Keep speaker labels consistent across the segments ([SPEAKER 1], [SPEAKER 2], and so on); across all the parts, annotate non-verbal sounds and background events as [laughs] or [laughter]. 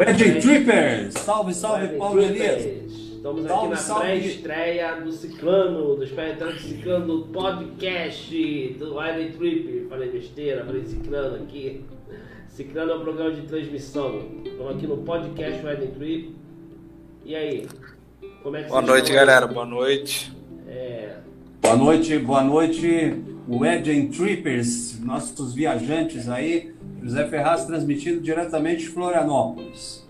[SPEAKER 1] Wedding Trippers! Salve, salve, Paulo. Elias!
[SPEAKER 2] Estamos
[SPEAKER 1] Salve,
[SPEAKER 2] aqui na
[SPEAKER 1] salve.
[SPEAKER 2] pré-estreia do Ciclano, do Ciclano, do podcast do Wedding Trip. Falei besteira, falei Ciclano aqui. Ciclano é um programa de transmissão. Estamos aqui no podcast Wedding Trip. E aí? Como é que
[SPEAKER 3] Boa
[SPEAKER 2] vocês
[SPEAKER 3] noite,
[SPEAKER 2] estão?
[SPEAKER 3] galera. Boa noite.
[SPEAKER 2] É,
[SPEAKER 1] Boa noite, boa noite, Wedding Trippers, nossos viajantes aí. José Ferraz transmitindo diretamente de Florianópolis.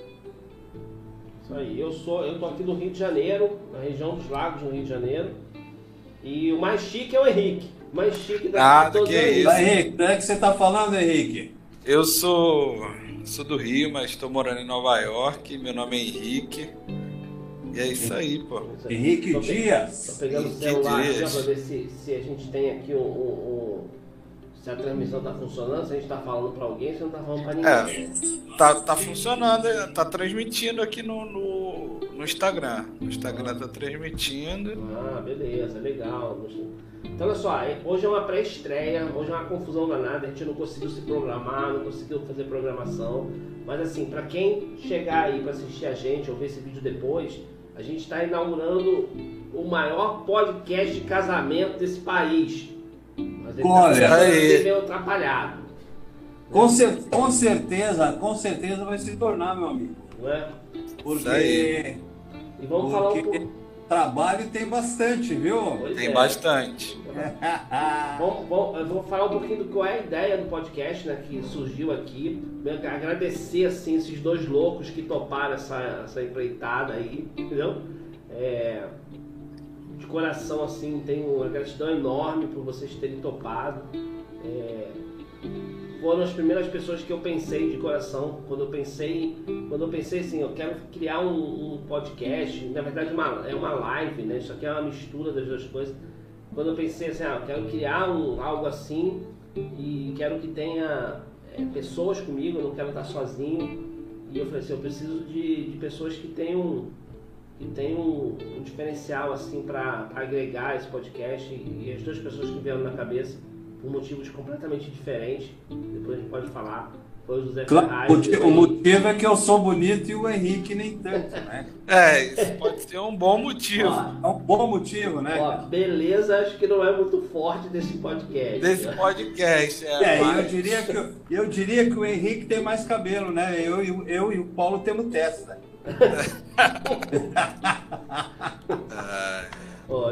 [SPEAKER 2] Isso aí, eu sou, eu tô aqui do Rio de Janeiro, na região dos lagos no Rio de Janeiro. E o mais chique é o Henrique. O mais chique da
[SPEAKER 3] Ah,
[SPEAKER 2] todos
[SPEAKER 3] que
[SPEAKER 2] é
[SPEAKER 3] isso.
[SPEAKER 1] Henrique, o que você tá falando, Henrique?
[SPEAKER 3] Eu sou, sou do Rio, mas estou morando em Nova York. Meu nome é Henrique. E é isso aí, pô.
[SPEAKER 1] Henrique
[SPEAKER 2] Tô pe-
[SPEAKER 1] Dias.
[SPEAKER 2] Tô pegando o celular aqui pra ver se, se a gente tem aqui um, um- um- Se a transmissão tá funcionando, se a gente tá falando pra alguém, se não tá falando pra ninguém.
[SPEAKER 3] É, tá, tá funcionando, tá transmitindo aqui no, no, no Instagram. No Instagram tá transmitindo.
[SPEAKER 2] Ah, beleza, legal. Então, olha só, hoje é uma pré-estreia, hoje é uma confusão danada, a gente não conseguiu se programar, não conseguiu fazer programação. Mas, assim, pra quem chegar aí pra assistir a gente ou ver esse vídeo depois, a gente está inaugurando o maior podcast de casamento desse país. Mas ele
[SPEAKER 1] Olha
[SPEAKER 2] tá
[SPEAKER 3] aí.
[SPEAKER 2] meio atrapalhado,
[SPEAKER 1] Com, cer- com certeza, com certeza vai se tornar, meu amigo.
[SPEAKER 2] não é?
[SPEAKER 1] Porque.
[SPEAKER 2] E vamos falar um pouco.
[SPEAKER 1] trabalho tem bastante, viu?
[SPEAKER 2] Pois
[SPEAKER 3] Tem
[SPEAKER 2] é.
[SPEAKER 3] bastante. [laughs]
[SPEAKER 2] Vamos, vamos- eu vou falar um pouquinho do qual é a ideia do podcast, né, que surgiu aqui. Agradecer, assim, esses dois loucos que toparam essa, essa empreitada aí, entendeu? É, de coração, assim, tenho uma gratidão enorme por vocês terem topado. É, foram as primeiras pessoas que eu pensei de coração. Quando eu pensei quando eu pensei assim eu quero criar um, um podcast na verdade uma, é uma live né? Isso aqui é uma mistura das duas coisas. Quando eu pensei assim ah, eu quero criar um, algo assim e quero que tenha é, pessoas comigo eu não quero estar sozinho. E eu falei assim eu preciso de, de pessoas que tenham que tenham um, um diferencial assim para agregar esse podcast e, e as duas pessoas que vieram na cabeça por motivos completamente diferentes. Depois a gente pode falar. Foi o José
[SPEAKER 1] Claro,
[SPEAKER 2] Ferraz.
[SPEAKER 1] o motivo-
[SPEAKER 2] e
[SPEAKER 1] o motivo é que eu sou bonito e o Henrique nem tanto, né?
[SPEAKER 3] É, isso pode ser um bom motivo.
[SPEAKER 1] É um bom motivo, né?
[SPEAKER 2] Ó, beleza, acho que não é muito forte desse podcast.
[SPEAKER 3] Desse podcast. É,
[SPEAKER 1] É, eu
[SPEAKER 3] mas-
[SPEAKER 1] diria, que, eu- eu diria que o Henrique tem mais cabelo, né? Eu, e o- eu e o Paulo temos testa.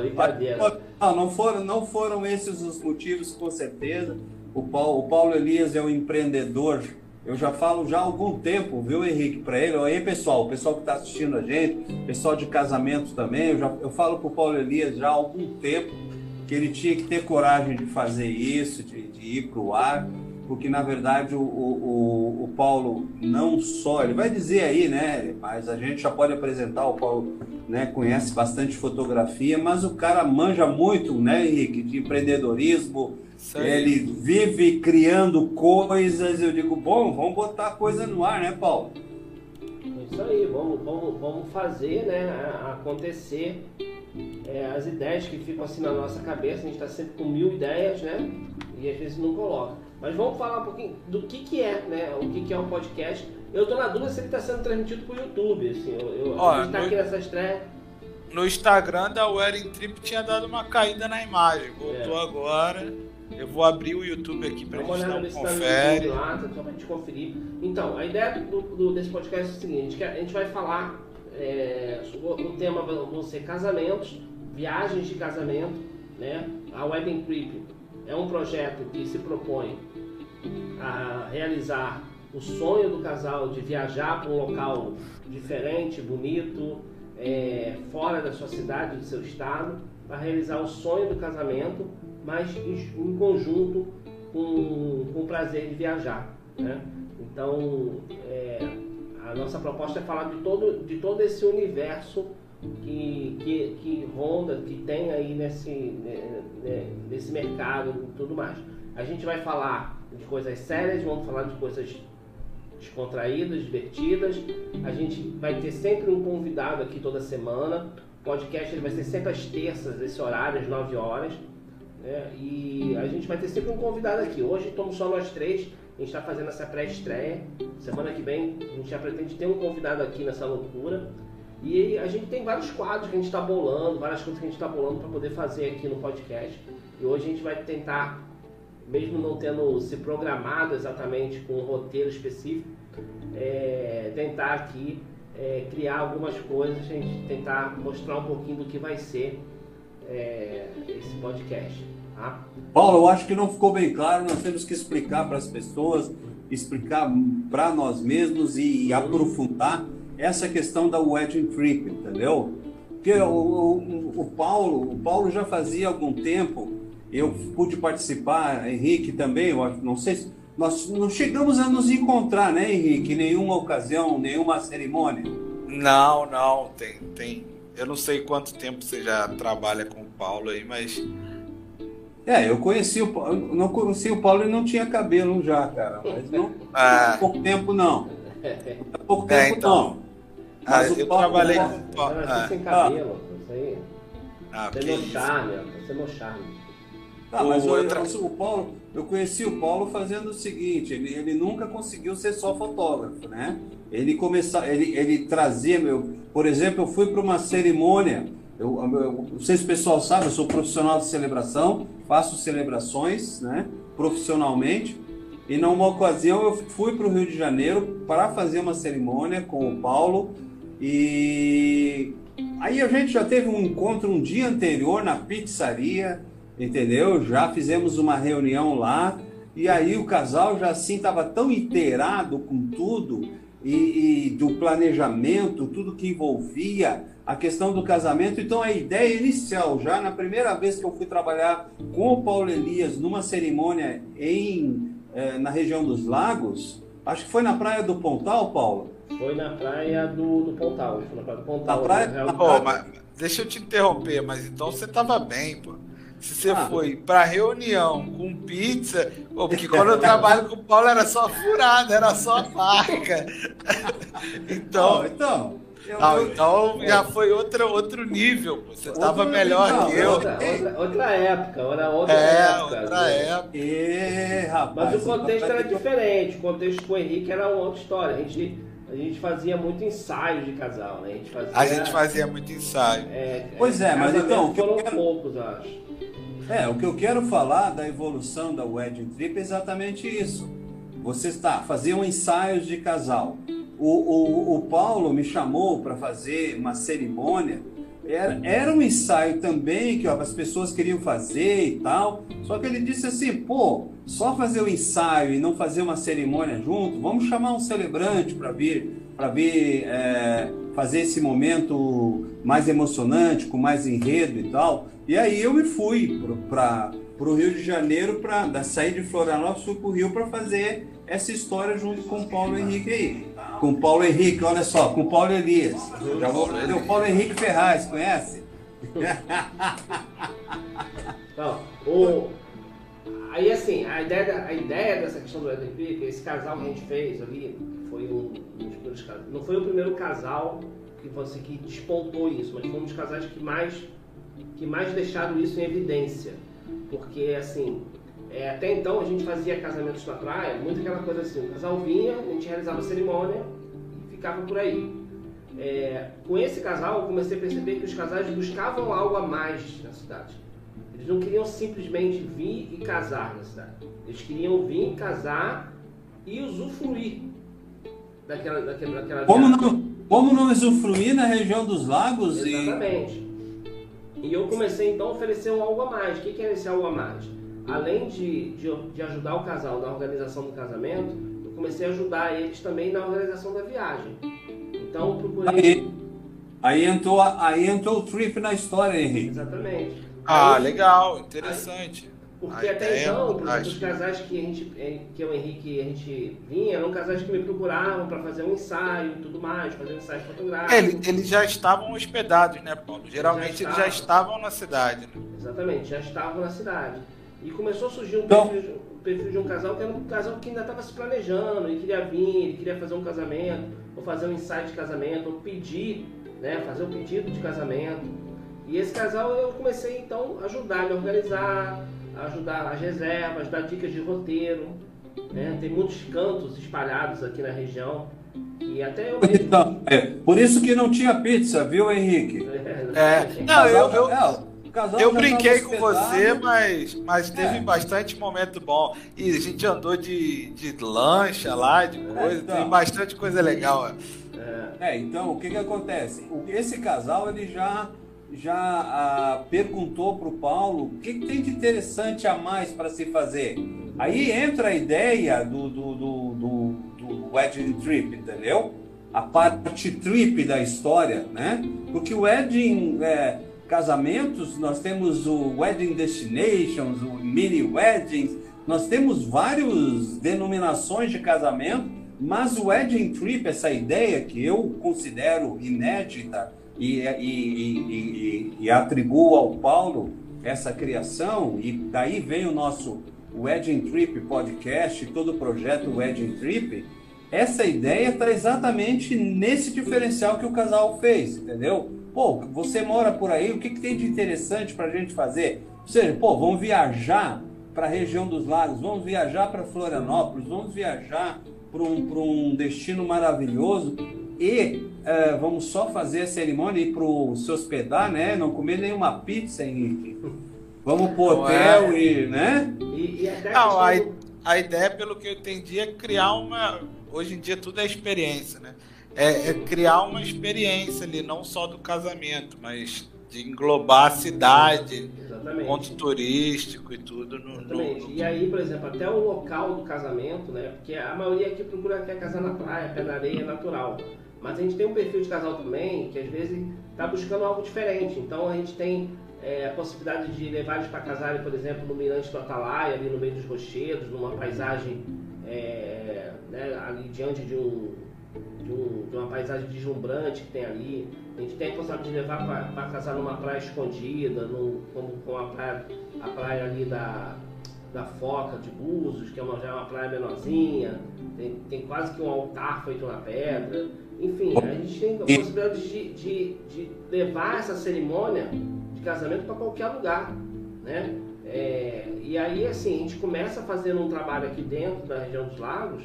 [SPEAKER 2] Brincadeira.
[SPEAKER 1] Não, não foram, não foram esses os motivos, com certeza. O Paulo, o Paulo Elias é um empreendedor. Eu já falo já há algum tempo, viu, Henrique, para ele. Aí, pessoal, o pessoal que está assistindo a gente, pessoal de casamento também, eu, já, eu falo para o Paulo Elias já há algum tempo que ele tinha que ter coragem de fazer isso, de, de ir para o ar, porque na verdade o, o, o- Paulo não só, ele vai dizer aí, né? Mas a gente já pode apresentar, o Paulo né, conhece bastante fotografia, mas o cara manja muito, né, Henrique, de empreendedorismo.
[SPEAKER 3] aí.
[SPEAKER 1] Ele vive criando coisas. Eu digo, bom, vamos botar coisa no ar, né, Paulo?
[SPEAKER 2] Isso aí, vamos, vamos, vamos fazer né, acontecer é, as ideias que ficam assim na nossa cabeça. A gente está sempre com mil ideias, né? E às vezes não coloca. Mas vamos falar um pouquinho do que, que é, né? O que, que é um podcast. Eu tô na dúvida se ele está sendo transmitido pro YouTube. Assim, eu, eu,
[SPEAKER 3] Ó,
[SPEAKER 2] a gente tá
[SPEAKER 3] no-
[SPEAKER 2] aqui nessa estreia.
[SPEAKER 3] No Instagram da Wedding Trip tinha dado uma caída na imagem. Voltou
[SPEAKER 2] É.
[SPEAKER 3] agora. Eu vou abrir o YouTube aqui
[SPEAKER 2] uma
[SPEAKER 3] gente dar um
[SPEAKER 2] tá
[SPEAKER 3] confere.
[SPEAKER 2] Lá, só pra gente conferir. Então, a ideia do, do- desse podcast é o seguinte, que a gente vai falar, é, o, tema vão ser casamentos, viagens de casamento, né? A Wedding Trip é um projeto que se propõe a realizar o sonho do casal de viajar para um local diferente, bonito, é, fora da sua cidade, do seu estado, para realizar o sonho do casamento, mas em, conjunto com, com o prazer de viajar. Né? Então, é, a nossa proposta é falar de todo, de todo esse universo que, que, que ronda, que tem aí nesse, né, né, nesse mercado e tudo mais. A gente vai falar de coisas sérias, vamos falar de coisas descontraídas, divertidas. A gente vai ter sempre um convidado aqui toda semana. O podcast ele vai ser sempre às terças, esse horário, às 9 horas. né? E a gente vai ter sempre um convidado aqui. Hoje estamos só nós três, A gente está fazendo essa pré-estreia. Semana que vem a gente já pretende ter um convidado aqui nessa loucura. E a gente tem vários quadros que a gente está bolando, várias coisas que a gente está bolando para poder fazer aqui no podcast. E hoje a gente vai tentar, mesmo não tendo se programado exatamente com um roteiro específico, é, tentar aqui é, criar algumas coisas, gente tentar mostrar um pouquinho do que vai ser é, esse podcast. Tá?
[SPEAKER 1] Paulo, eu acho que não ficou bem claro, nós temos que explicar para as pessoas, explicar para nós mesmos e aprofundar essa questão da wedding trip, entendeu? Porque o, o, o, Paulo, o Paulo já fazia algum tempo, eu pude participar, Henrique também, eu não sei se nós não chegamos a nos encontrar, né, Henrique? Em nenhuma ocasião, nenhuma cerimônia.
[SPEAKER 3] Não, não, tem, tem. Eu não sei quanto tempo você já trabalha com o Paulo aí, mas.
[SPEAKER 1] É, eu conheci o Paulo, não conheci o Paulo e não tinha cabelo já, cara. Mas não há pouco tempo não. Há pouco é, tempo é, então. não.
[SPEAKER 3] Ah, eu Paulo, trabalhei com o
[SPEAKER 2] Paulo. Ah. sem cabelo, ah. isso aí. Ah, você no charme, você no charme.
[SPEAKER 1] Tá, mas o, outra... o Paulo, eu conheci o Paulo fazendo o seguinte, ele, ele nunca conseguiu ser só fotógrafo, né? Ele começar, ele, ele trazia, meu, por exemplo, eu fui para uma cerimônia, eu, eu, não sei se o pessoal sabe, eu sou profissional de celebração, faço celebrações, né, profissionalmente, e numa ocasião eu fui para o Rio de Janeiro para fazer uma cerimônia com o Paulo e aí a gente já teve um encontro um dia anterior na pizzaria, entendeu? Já fizemos uma reunião lá e aí o casal já assim estava tão inteirado com tudo e, e, do planejamento, tudo que envolvia a questão do casamento. Então a ideia inicial, já na primeira vez que eu fui trabalhar com o Paulo Elias numa cerimônia em eh, na região dos Lagos, acho que foi na praia do Pontal, Paulo.
[SPEAKER 2] Foi na praia do, do Pontal. Foi na praia do Pontal.
[SPEAKER 3] Na praia... Né? Oh, mas, deixa eu te interromper, mas então você estava bem, pô. Se você ah. foi para reunião com pizza, pô, porque quando eu trabalho com o Paulo era só furada, era só marca. [laughs] então, então, eu, ah, eu, então já foi outro, outro nível. Você estava melhor não, que eu.
[SPEAKER 2] Outra, outra, outra, época, era outra é, época.
[SPEAKER 3] Outra né? época.
[SPEAKER 1] E, rapaz,
[SPEAKER 2] Mas o contexto era diferente. O contexto com o Henrique era uma outra história. A gente a gente fazia muito ensaio de casal, né? A gente fazia,
[SPEAKER 3] a gente fazia muito ensaio.
[SPEAKER 1] É, pois é, mas então.
[SPEAKER 2] Foram quero... poucos, acho.
[SPEAKER 1] É, o que eu quero falar da evolução da wedding trip é exatamente isso. Você está fazendo ensaios de casal. O, o, o Paulo me chamou para fazer uma cerimônia era, era um ensaio também que ó, as pessoas queriam fazer e tal. Só que ele disse assim: pô, só fazer o ensaio e não fazer uma cerimônia junto, vamos chamar um celebrante para vir, para vir é, fazer esse momento mais emocionante, com mais enredo e tal. E aí eu me fui para o Rio de Janeiro, para sair de Florianópolis, fui para o Rio para fazer essa história junto com o Paulo Henrique aí. Com o Paulo Henrique, olha só, com o Paulo Elias. Já vou fazer o Paulo Henrique Ferraz, conhece?
[SPEAKER 2] Não, o... Aí assim, a ideia, a ideia dessa questão do Eden Creek, esse casal que a gente fez ali, foi um, um dos primeiros casais. Não foi o primeiro casal que você que despontou isso, mas foi um dos casais que mais, que mais deixaram isso em evidência. Porque assim, é, até então a gente fazia casamentos na praia, muito aquela coisa assim, o casal vinha, a gente realizava a cerimônia e ficava por aí. É, com esse casal eu comecei a perceber que os casais buscavam algo a mais na cidade. Eles não queriam simplesmente vir e casar na cidade. Eles queriam vir, casar e usufruir daquela, daquela, daquela
[SPEAKER 1] como não, como não usufruir na região dos lagos?
[SPEAKER 2] Exatamente. E... e eu comecei então a oferecer um algo a mais. O que é esse algo a mais? além de, de, de, ajudar o casal na organização do casamento, eu comecei a ajudar eles também na organização da viagem. Então, eu procurei.
[SPEAKER 1] Aí, aí, entrou, aí entrou o trip na história, Henrique.
[SPEAKER 2] Exatamente.
[SPEAKER 3] Ah, aí, legal, interessante. Aí,
[SPEAKER 2] porque até então, os casais que a gente, é, que o Henrique a gente vinha, eram casais que me procuravam para fazer um ensaio e tudo mais, fazer um ensaio fotográfico.
[SPEAKER 3] É, eles já estavam hospedados, né, Paulo? Geralmente já eles já estavam na cidade. Né?
[SPEAKER 2] Exatamente, já estavam na cidade. E começou a surgir um então, perfil, um perfil, de um casal que era um casal que ainda estava se planejando, ele queria vir, ele queria fazer um casamento, ou fazer um ensaio de casamento, ou pedir, né, fazer um pedido de casamento. E esse casal eu comecei então a ajudar ele a organizar, ajudar as reservas, dar dicas de roteiro. né? Tem muitos cantos espalhados aqui na região. E até eu
[SPEAKER 1] mesmo... Então, é, por isso que não tinha pizza, viu, Henrique?
[SPEAKER 3] É, não, eu, eu, eu brinquei com você, mas, mas teve é. bastante momento bom. E a gente andou de, de lancha lá, de é, coisa, então, tem bastante coisa legal.
[SPEAKER 1] É, então, o que que acontece? Esse casal, ele já já ah, perguntou para o Paulo o que, que, tem de interessante a mais para se fazer. Aí entra a ideia do, do, do, do, do wedding trip, entendeu? A parte trip da história, né? Porque o wedding é, casamentos, nós temos o wedding destinations, o mini weddings, nós temos várias denominações de casamento, mas o wedding trip, essa ideia que eu considero inédita, e, e, e, e, atribuo ao Paulo essa criação, e daí vem o nosso Wedding Trip podcast, todo o projeto Wedding Trip. Essa ideia está exatamente nesse diferencial que o casal fez, entendeu? Pô, você mora por aí, o que, que tem de interessante para a gente fazer? Ou seja, pô, vamos viajar para a região dos lagos, vamos viajar para Florianópolis, vamos viajar para um, um destino maravilhoso e uh, vamos só fazer a cerimônia e para se hospedar, né? Não comer nenhuma pizza, Henrique. Vamos pro hotel é. e, né?
[SPEAKER 3] E, e Não, a, a ideia, pelo que eu entendi, é criar uma. Hoje em dia tudo é experiência, né? É, é criar uma experiência ali, não só do casamento, mas de englobar a cidade, Exatamente. ponto turístico e tudo. No,
[SPEAKER 2] Exatamente. No, no... E aí, por exemplo, até o local do casamento, né? Porque a maioria aqui procura quer casar na praia, pé na areia, natural. Mas a gente tem um perfil de casal também que às vezes está buscando algo diferente. Então a gente tem é, a possibilidade de levar eles para casarem, por exemplo, no Mirante do Atalaia, ali no meio dos rochedos, numa paisagem é, né, ali diante de, um, de, um, de, uma paisagem deslumbrante que tem ali. A gente tem a possibilidade de levar para casar numa praia escondida, no, como com a praia, a praia ali da, da Foca de Búzios, que é uma, já é uma praia menorzinha, tem, tem quase que um altar feito na pedra. Enfim, a gente tem a possibilidade de, de, de levar essa cerimônia de casamento para qualquer lugar, né? É, e aí, assim, a gente começa fazendo um trabalho aqui dentro da região dos lagos,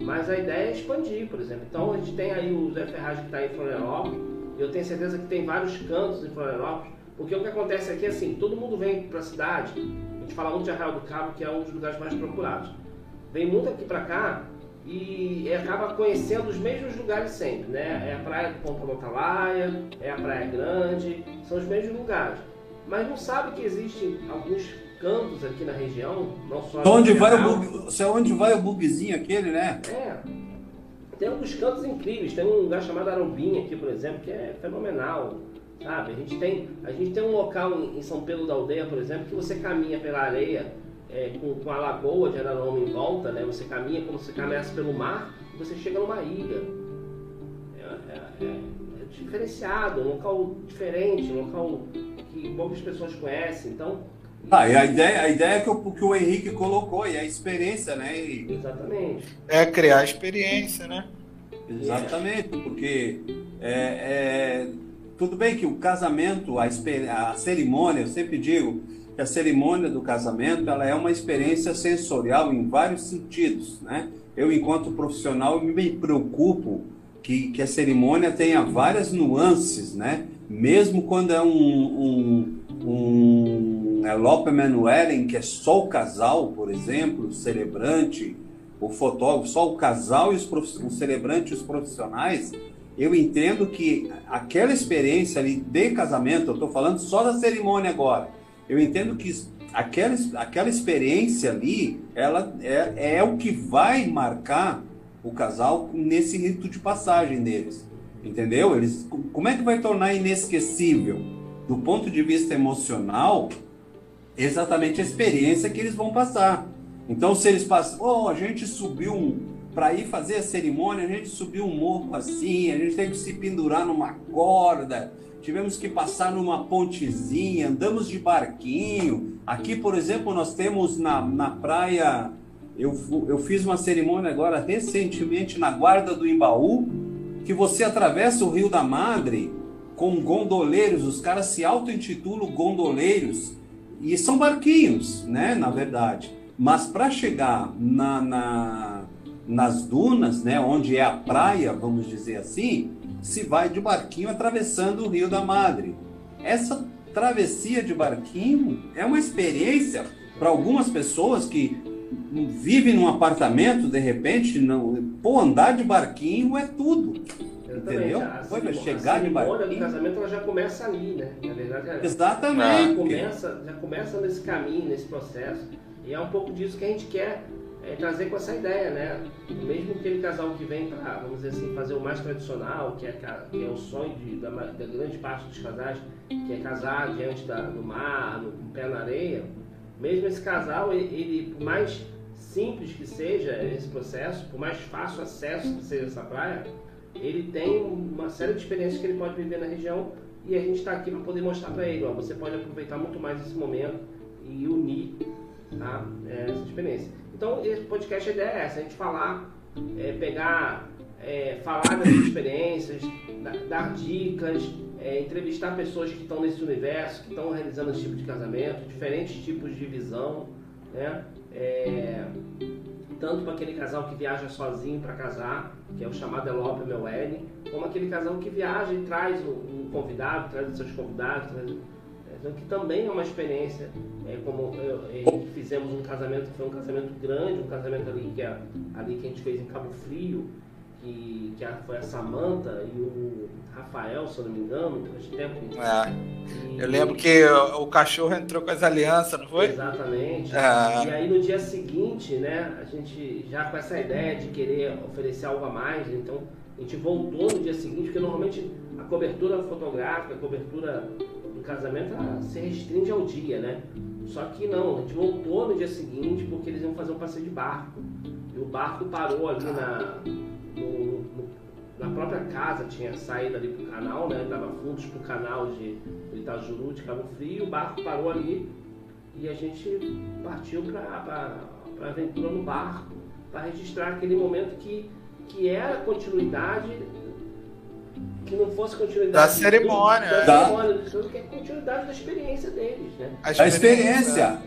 [SPEAKER 2] mas a ideia é expandir, por exemplo. Então, a gente tem aí o Zé Ferraz que está em Florianópolis, eu tenho certeza que tem vários cantos em Florianópolis, porque o que acontece aqui é assim, todo mundo vem para a cidade, a gente fala muito de Arraial do Cabo, que é um dos lugares mais procurados. Vem muito aqui para cá e acaba conhecendo os mesmos lugares sempre, né? É a praia do Ponta Lotalaia, é a Praia Grande, são os mesmos lugares. Mas não sabe que existem alguns cantos aqui na região, não só
[SPEAKER 1] onde vai o bug, é onde vai o bugzinho aquele, né?
[SPEAKER 2] É. Tem alguns cantos incríveis, tem um lugar chamado Arombinha aqui, por exemplo, que é fenomenal. Sabe? A gente tem, a gente tem um local em São Pedro da Aldeia, por exemplo, que você caminha pela areia é, com, com, a lagoa de Araroma em volta, né? Você caminha como se caminhasse pelo mar e você chega numa ilha. É, é, é, é diferenciado, um local diferente, um local que poucas pessoas conhecem. Então,
[SPEAKER 1] ah, e a ideia, a ideia é que o, que o Henrique colocou, e a experiência, né, Henrique?
[SPEAKER 2] Exatamente.
[SPEAKER 3] É criar experiência, né?
[SPEAKER 1] Exatamente, porque é, é, tudo bem que o casamento, a, a cerimônia, eu sempre digo, que a cerimônia do casamento ela é uma experiência sensorial em vários sentidos, né? Eu, enquanto profissional, me preocupo que, que a cerimônia tenha várias nuances, né? Mesmo quando é um, um, um elopement wedding, que é só o casal, por exemplo, o celebrante, o fotógrafo, só o casal e os o celebrante e os profissionais, eu entendo que aquela experiência ali de casamento, eu estou falando só da cerimônia agora, eu entendo que aquela, aquela experiência ali, ela é, é o que vai marcar o casal nesse rito de passagem deles. Entendeu? Eles, como é que vai tornar inesquecível? Do ponto de vista emocional, exatamente a experiência que eles vão passar. Então, se eles passam, oh, a gente subiu um, para ir fazer a cerimônia, a gente subiu um morro assim, a gente teve que se pendurar numa corda, tivemos que passar numa pontezinha, andamos de barquinho. Aqui, por exemplo, nós temos na, na praia, eu, eu fiz uma cerimônia agora recentemente na Guarda do Imbaú, que você atravessa o Rio da Madre com gondoleiros, os caras se auto-intitulam gondoleiros, e são barquinhos, né, na verdade. Mas para chegar na, na, nas dunas, né, onde é a praia, vamos dizer assim, se vai de barquinho atravessando o Rio da Madre. Essa travessia de barquinho é uma experiência para algumas pessoas que vivem num apartamento, de repente, não, pô, andar de barquinho é tudo. Entendeu?
[SPEAKER 2] A, Foi chegar de barquinho. do casamento ela já começa ali, né? Na verdade,
[SPEAKER 1] Exatamente.
[SPEAKER 2] Já começa, já começa nesse caminho, nesse processo. E é um pouco disso que a gente quer é, trazer com essa ideia, né? Mesmo aquele casal que vem para, vamos dizer assim, fazer o mais tradicional, que é, que é o sonho de, da, da, grande parte dos casais, que é casar diante da, do mar, no, o pé na areia, mesmo esse casal, ele, ele, por mais simples que seja esse processo, por mais fácil acesso que seja essa praia, ele tem uma série de experiências que ele pode viver na região e a gente está aqui para poder mostrar para ele, ó, você pode aproveitar muito mais esse momento e unir tá, essa experiência. Então, esse podcast, a ideia é essa, a gente falar, é, pegar, é, falar das experiências, dar dicas, é, entrevistar pessoas que estão nesse universo, que estão realizando esse tipo de casamento, diferentes tipos de visão, né? É, tanto para aquele casal que viaja sozinho para casar, que é o chamado Elope Meu Wedding, como aquele casal que viaja e traz um, convidado, traz os seus convidados, traz, então, que também é uma experiência, é, como eu, eu, fizemos um casamento, foi um casamento grande, um casamento ali que, é, ali que a gente fez em Cabo Frio, que, que foi a Samanta e o Rafael, se eu não me engano, faz tempo.
[SPEAKER 3] É. E, eu lembro que o, o, cachorro entrou com as alianças, não foi?
[SPEAKER 2] Exatamente. É. E aí no dia seguinte, né, a gente já com essa ideia de querer oferecer algo a mais, então a gente voltou no dia seguinte, porque normalmente a cobertura fotográfica, a cobertura do casamento se restringe ao dia, né? Só que não, a gente voltou no dia seguinte porque eles iam fazer um passeio de barco. E o barco parou ali na, no, na própria casa, tinha saído ali pro canal, né? Dava fundos pro canal de, de Itajuru, de Cabo Frio, o barco parou ali e a gente partiu para a aventura no barco, para registrar aquele momento que, que era a continuidade que não fosse continuidade
[SPEAKER 3] da cerimônia,
[SPEAKER 2] do, da, cerimônia, do, que é continuidade da experiência deles, né?
[SPEAKER 1] A experiência,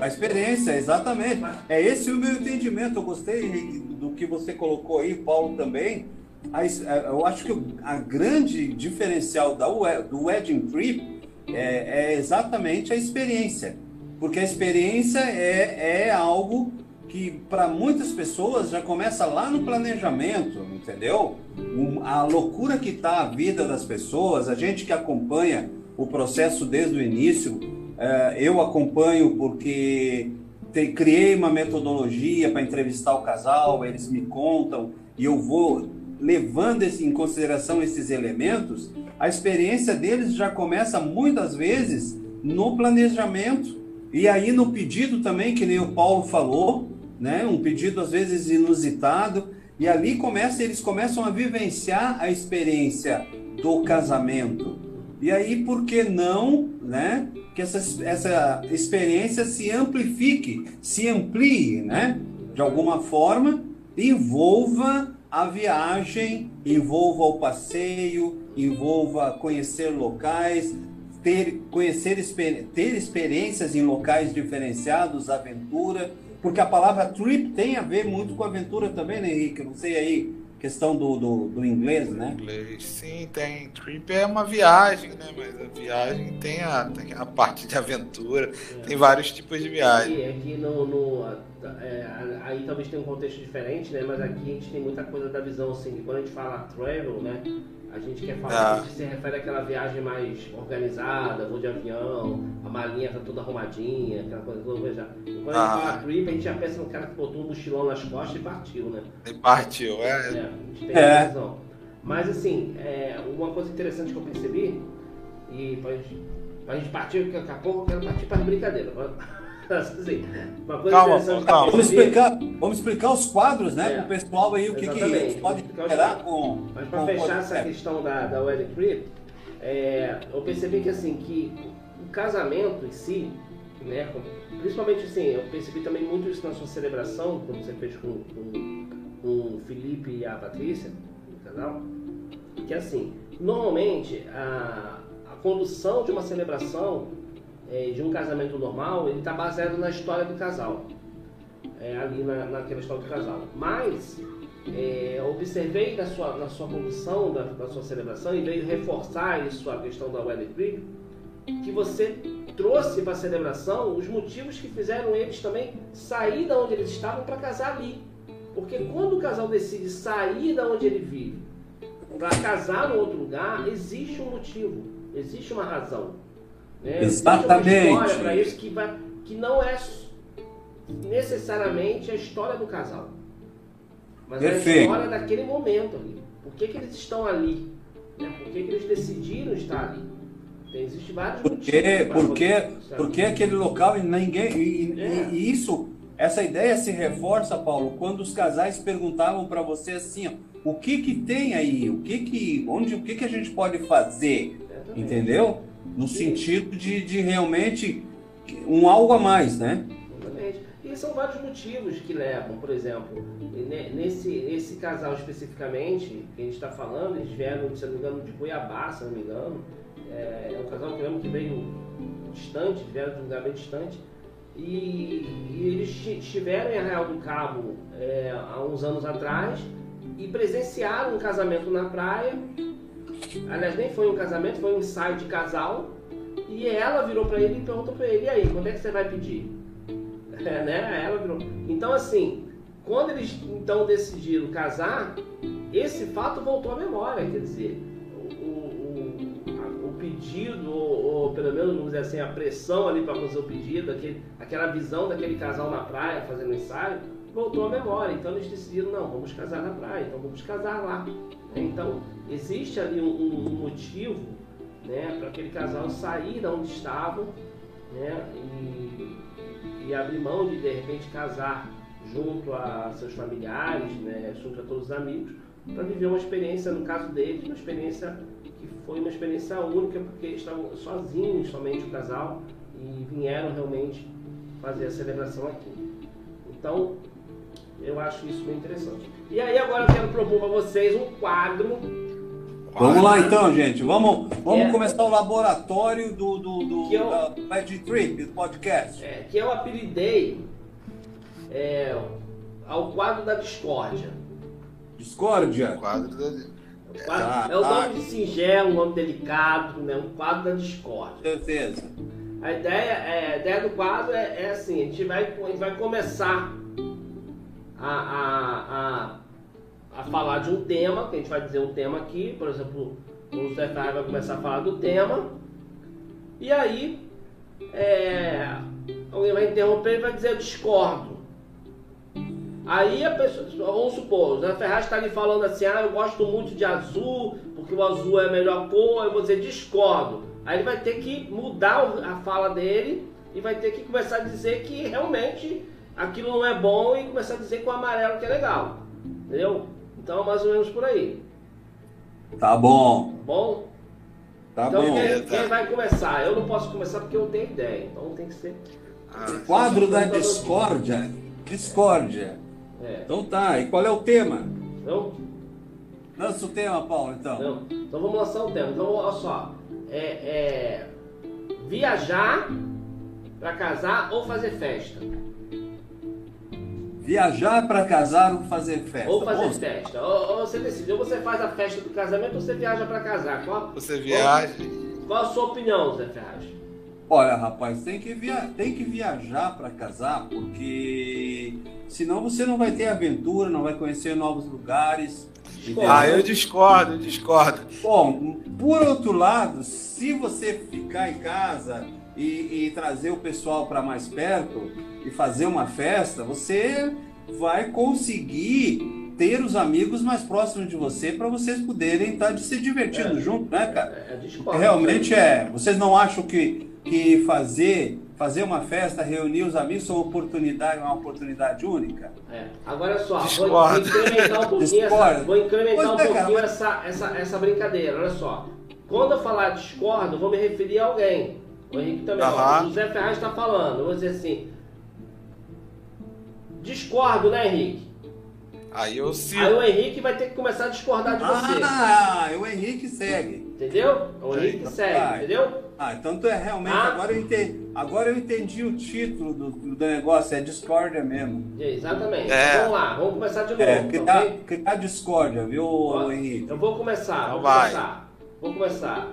[SPEAKER 1] a experiência, exatamente. É esse o meu entendimento. Eu gostei do que você colocou aí, Paulo também. É, eu acho que a grande diferencial da, do wedding trip é, é exatamente a experiência, porque a experiência é, é algo que para muitas pessoas já começa lá no planejamento, entendeu? a loucura que está a vida das pessoas, a gente que acompanha o processo desde o início, é, eu acompanho porque criei uma metodologia para entrevistar o casal, eles me contam e eu vou levando esse, em consideração esses elementos, a experiência deles já começa muitas vezes no planejamento e aí no pedido também, que nem o Paulo falou, né? Um pedido às vezes inusitado e ali começa, eles começam a vivenciar a experiência do casamento. E aí, por que não, né? Que essa, essa experiência se amplifique, se amplie, né? De alguma forma, envolva a viagem, envolva o passeio, envolva conhecer locais, ter, conhecer, ter experiências em locais diferenciados, aventura porque a palavra trip tem a ver muito com aventura também, né, Henrique? Não sei aí, questão do, do, do inglês, né?
[SPEAKER 3] Inglês, sim, tem. Trip é uma viagem, né? Mas a viagem tem a, tem a parte de aventura, é. tem vários tipos de viagem.
[SPEAKER 2] Aqui, aqui no, no é, aí talvez tenha um contexto diferente, né? Mas aqui a gente tem muita coisa da visão, assim, quando a gente fala travel, né? A gente quer falar, ah. a gente se refere àquela viagem mais organizada, voo de avião, a malinha tá toda arrumadinha, aquela coisa toda. Já. Quando ah. a gente fala trip, a gente já pensa no cara que botou um mochilão nas costas e partiu, né?
[SPEAKER 3] E partiu, é. é
[SPEAKER 2] a gente tem é. visão. Mas assim, é, uma coisa interessante que eu percebi, e pra gente, pra gente partir, daqui a pouco eu quero partir para as brincadeiras.
[SPEAKER 1] Assim, calma, calma. Vamos explicar, vamos explicar os quadros, né, é, para o pessoal aí o que, que eles podem esperar com.
[SPEAKER 2] Mas para fechar essa questão da, da Wedding Trip, é, eu percebi que assim, que o casamento em si, né, principalmente assim, eu percebi também muito isso na sua celebração, quando você fez com, com, com o Felipe e a Patrícia, no canal, que assim, normalmente a, a condução de uma celebração é, de um casamento normal, ele está baseado na história do casal. é, ali na, naquela história do casal. Mas é, observei na sua, na sua condição, da, da sua celebração, e veio reforçar isso, a questão da wedding trip, que você trouxe para a celebração os motivos que fizeram eles também sair da onde eles estavam para casar ali. Porque quando o casal decide sair da onde ele vive para casar em outro lugar, existe um motivo, existe uma razão. Né?
[SPEAKER 1] Exatamente.
[SPEAKER 2] Para isso que, vai, que não é necessariamente a história do casal. Mas Perfeito. é a história daquele momento ali. Por que, que eles estão ali? Né? Por que, que eles decidiram estar ali? Tem, existe vários
[SPEAKER 1] porque, motivos. Porque, porque aquele local e ninguém. E, é. e, isso, essa ideia se reforça, Paulo, quando os casais perguntavam para você assim, ó, o que que tem aí? O que que, onde, o que que a gente pode fazer? Exatamente. Entendeu? No sentido de, de realmente um algo a mais, né?
[SPEAKER 2] E são vários motivos que levam, por exemplo, nesse, nesse casal especificamente, que a gente está falando, eles vieram, se não me engano, de Cuiabá, se não me engano. É, é um casal que, que veio distante, vieram de um lugar bem distante. E, e eles estiveram em Arraial do Cabo é, há uns anos atrás e presenciaram um casamento na praia. Aliás, nem foi um casamento, foi um ensaio de casal. E ela virou para ele e perguntou para ele: e aí, quando é que você vai pedir? [laughs] É, né? Ela virou. Então, assim, quando eles então decidiram casar, esse fato voltou à memória, quer dizer, o, o, o pedido, ou, ou, pelo menos, vamos dizer assim, a pressão ali para fazer o pedido, aquele, aquela visão daquele casal na praia fazendo ensaio, voltou à memória. Então eles decidiram, não, vamos casar na praia, então vamos casar lá. Então, existe ali um, um motivo né, para aquele casal sair da onde estavam né, e e abrir mão de de repente casar junto a seus familiares, né, junto a todos os amigos, para viver uma experiência, no caso deles, uma experiência que foi uma experiência única, porque eles estavam sozinhos, somente o casal, e vieram realmente fazer a celebração aqui. Então, eu acho isso bem interessante. E aí agora eu quero propor para vocês um quadro
[SPEAKER 1] Vamos lá então, gente. Vamos, vamos é, começar o laboratório do, do, do eu, da Magic Trip, do podcast.
[SPEAKER 2] É, que eu apelidei é, ao quadro da discórdia.
[SPEAKER 1] Discórdia?
[SPEAKER 3] O quadro da...
[SPEAKER 2] É, quadro, ah, é o nome ah, de singelo, um nome delicado, né? um quadro da discórdia.
[SPEAKER 1] Certeza.
[SPEAKER 2] A ideia, é, a ideia do quadro é, é assim, a gente vai, a gente vai começar a, a, a a falar de um tema, que a gente vai dizer um tema aqui, por exemplo, o Ferrari vai começar a falar do tema, e aí é, alguém vai interromper e vai dizer eu discordo. Aí a pessoa, vamos supor, o Zé Ferraz está ali falando assim, ah, eu gosto muito de azul, porque o azul é a melhor cor, eu vou dizer discordo. Aí ele vai ter que mudar a fala dele e vai ter que começar a dizer que realmente aquilo não é bom e começar a dizer que o amarelo que é legal. Entendeu? Então, mais ou menos por aí.
[SPEAKER 1] Tá bom.
[SPEAKER 2] Bom?
[SPEAKER 1] Tá
[SPEAKER 2] então,
[SPEAKER 1] bom.
[SPEAKER 2] Quem, quem, vai começar? Eu não posso começar porque eu tenho ideia. Então tem que ser.
[SPEAKER 1] Ah, Quadro da discórdia. Discórdia. É. Então tá. E qual é o tema?
[SPEAKER 2] Então,
[SPEAKER 1] Lança o tema, Paulo, então.
[SPEAKER 2] Então, então vamos lançar o tema. Então, olha só. É, é viajar para casar ou fazer festa?
[SPEAKER 1] Viajar para casar ou fazer festa?
[SPEAKER 2] Ou fazer Bom, festa. Ou, ou, você decide, ou você faz a festa do casamento ou você viaja para casar. Qual,
[SPEAKER 3] você viaja.
[SPEAKER 2] Qual, qual, a sua opinião, Zé Ferraz?
[SPEAKER 1] Olha, rapaz, tem que, via tem que viajar para casar, porque senão você não vai ter aventura, não vai conhecer novos lugares.
[SPEAKER 3] Ah, eu discordo, eu discordo.
[SPEAKER 1] Bom, por outro lado, se você ficar em casa e, e trazer o pessoal para mais perto e fazer uma festa, você vai conseguir ter os amigos mais próximos de você para vocês poderem estar tá se divertindo é, junto, né, cara? É, é Realmente é. Vocês não acham que, que fazer fazer uma festa, reunir os amigos, são oportunidade, uma oportunidade única?
[SPEAKER 2] É. Agora só, vou, vou, incrementar um pouquinho, essa, vou incrementar um é, pouquinho essa, essa, essa brincadeira. Olha só. Quando eu falar discordo, vou me referir a alguém. O Henrique também. Uhum. Ó, o José Ferraz está falando. Eu vou dizer assim. Discordo, né, Henrique?
[SPEAKER 3] Aí eu
[SPEAKER 2] sigo. Aí o Henrique vai ter que começar a discordar de você.
[SPEAKER 1] Ah, o Henrique segue.
[SPEAKER 2] Entendeu? É o Henrique que segue,
[SPEAKER 1] Ah,
[SPEAKER 2] entendeu?
[SPEAKER 1] Ah, então tu é realmente.
[SPEAKER 2] Ah.
[SPEAKER 1] Agora, eu entendi, agora eu entendi o título do, do negócio, é discórdia mesmo.
[SPEAKER 2] Exatamente.
[SPEAKER 3] É.
[SPEAKER 2] Vamos lá, vamos começar de novo.
[SPEAKER 1] É, criar,
[SPEAKER 2] ok?
[SPEAKER 1] criar discórdia, viu,
[SPEAKER 2] Ó,
[SPEAKER 1] Henrique?
[SPEAKER 2] Eu vou começar,
[SPEAKER 3] Então
[SPEAKER 2] vou
[SPEAKER 3] vai.
[SPEAKER 2] começar. Vou começar.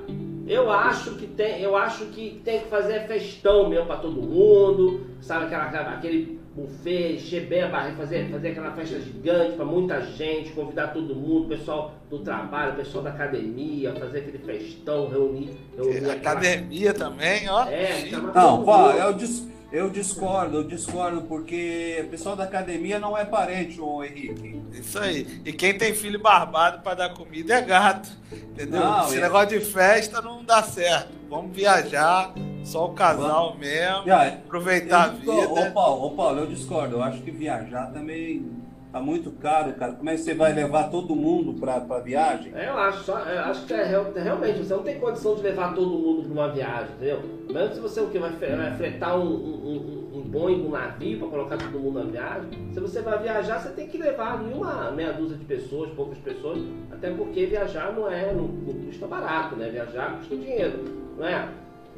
[SPEAKER 2] Eu acho que tem, eu acho que tem que fazer festão mesmo pra todo mundo, sabe aquela, aquela- aquele buffet, encher bem a barriga, fazer, fazer aquela festa gigante pra muita gente, convidar todo mundo, o pessoal do trabalho, o pessoal da academia, fazer aquele festão, reunir, reunir aquela-
[SPEAKER 3] Academia também, ó.
[SPEAKER 2] É, chamar
[SPEAKER 1] Não,
[SPEAKER 2] mundo.
[SPEAKER 1] eu, dis- eu discordo, eu discordo, porque o pessoal da academia não é parente, ô Henrique.
[SPEAKER 3] Isso aí. E quem tem filho barbado pra dar comida é gato. Entendeu?
[SPEAKER 1] Não,
[SPEAKER 3] Esse
[SPEAKER 1] é-
[SPEAKER 3] negócio de festa não dá certo. Vamos viajar, só o casal mesmo,
[SPEAKER 1] Já,
[SPEAKER 3] aproveitar a vida.
[SPEAKER 1] Ô Paulo, ô Paulo, eu discordo. Eu acho que viajar também tá muito caro, cara. Como é que você vai levar todo mundo pra, pra viagem?
[SPEAKER 2] É, eu acho, eu acho que é, real- realmente você não tem condição de levar todo mundo para uma viagem, entendeu? Mesmo se você o que vai, vai fretar um, um, um, um Boeing, um navio para colocar todo mundo na viagem, se você vai viajar, você tem que levar ali uma meia dúzia de pessoas, poucas pessoas, até porque viajar não é, não, não custa barato, né? Viajar custa dinheiro, não é?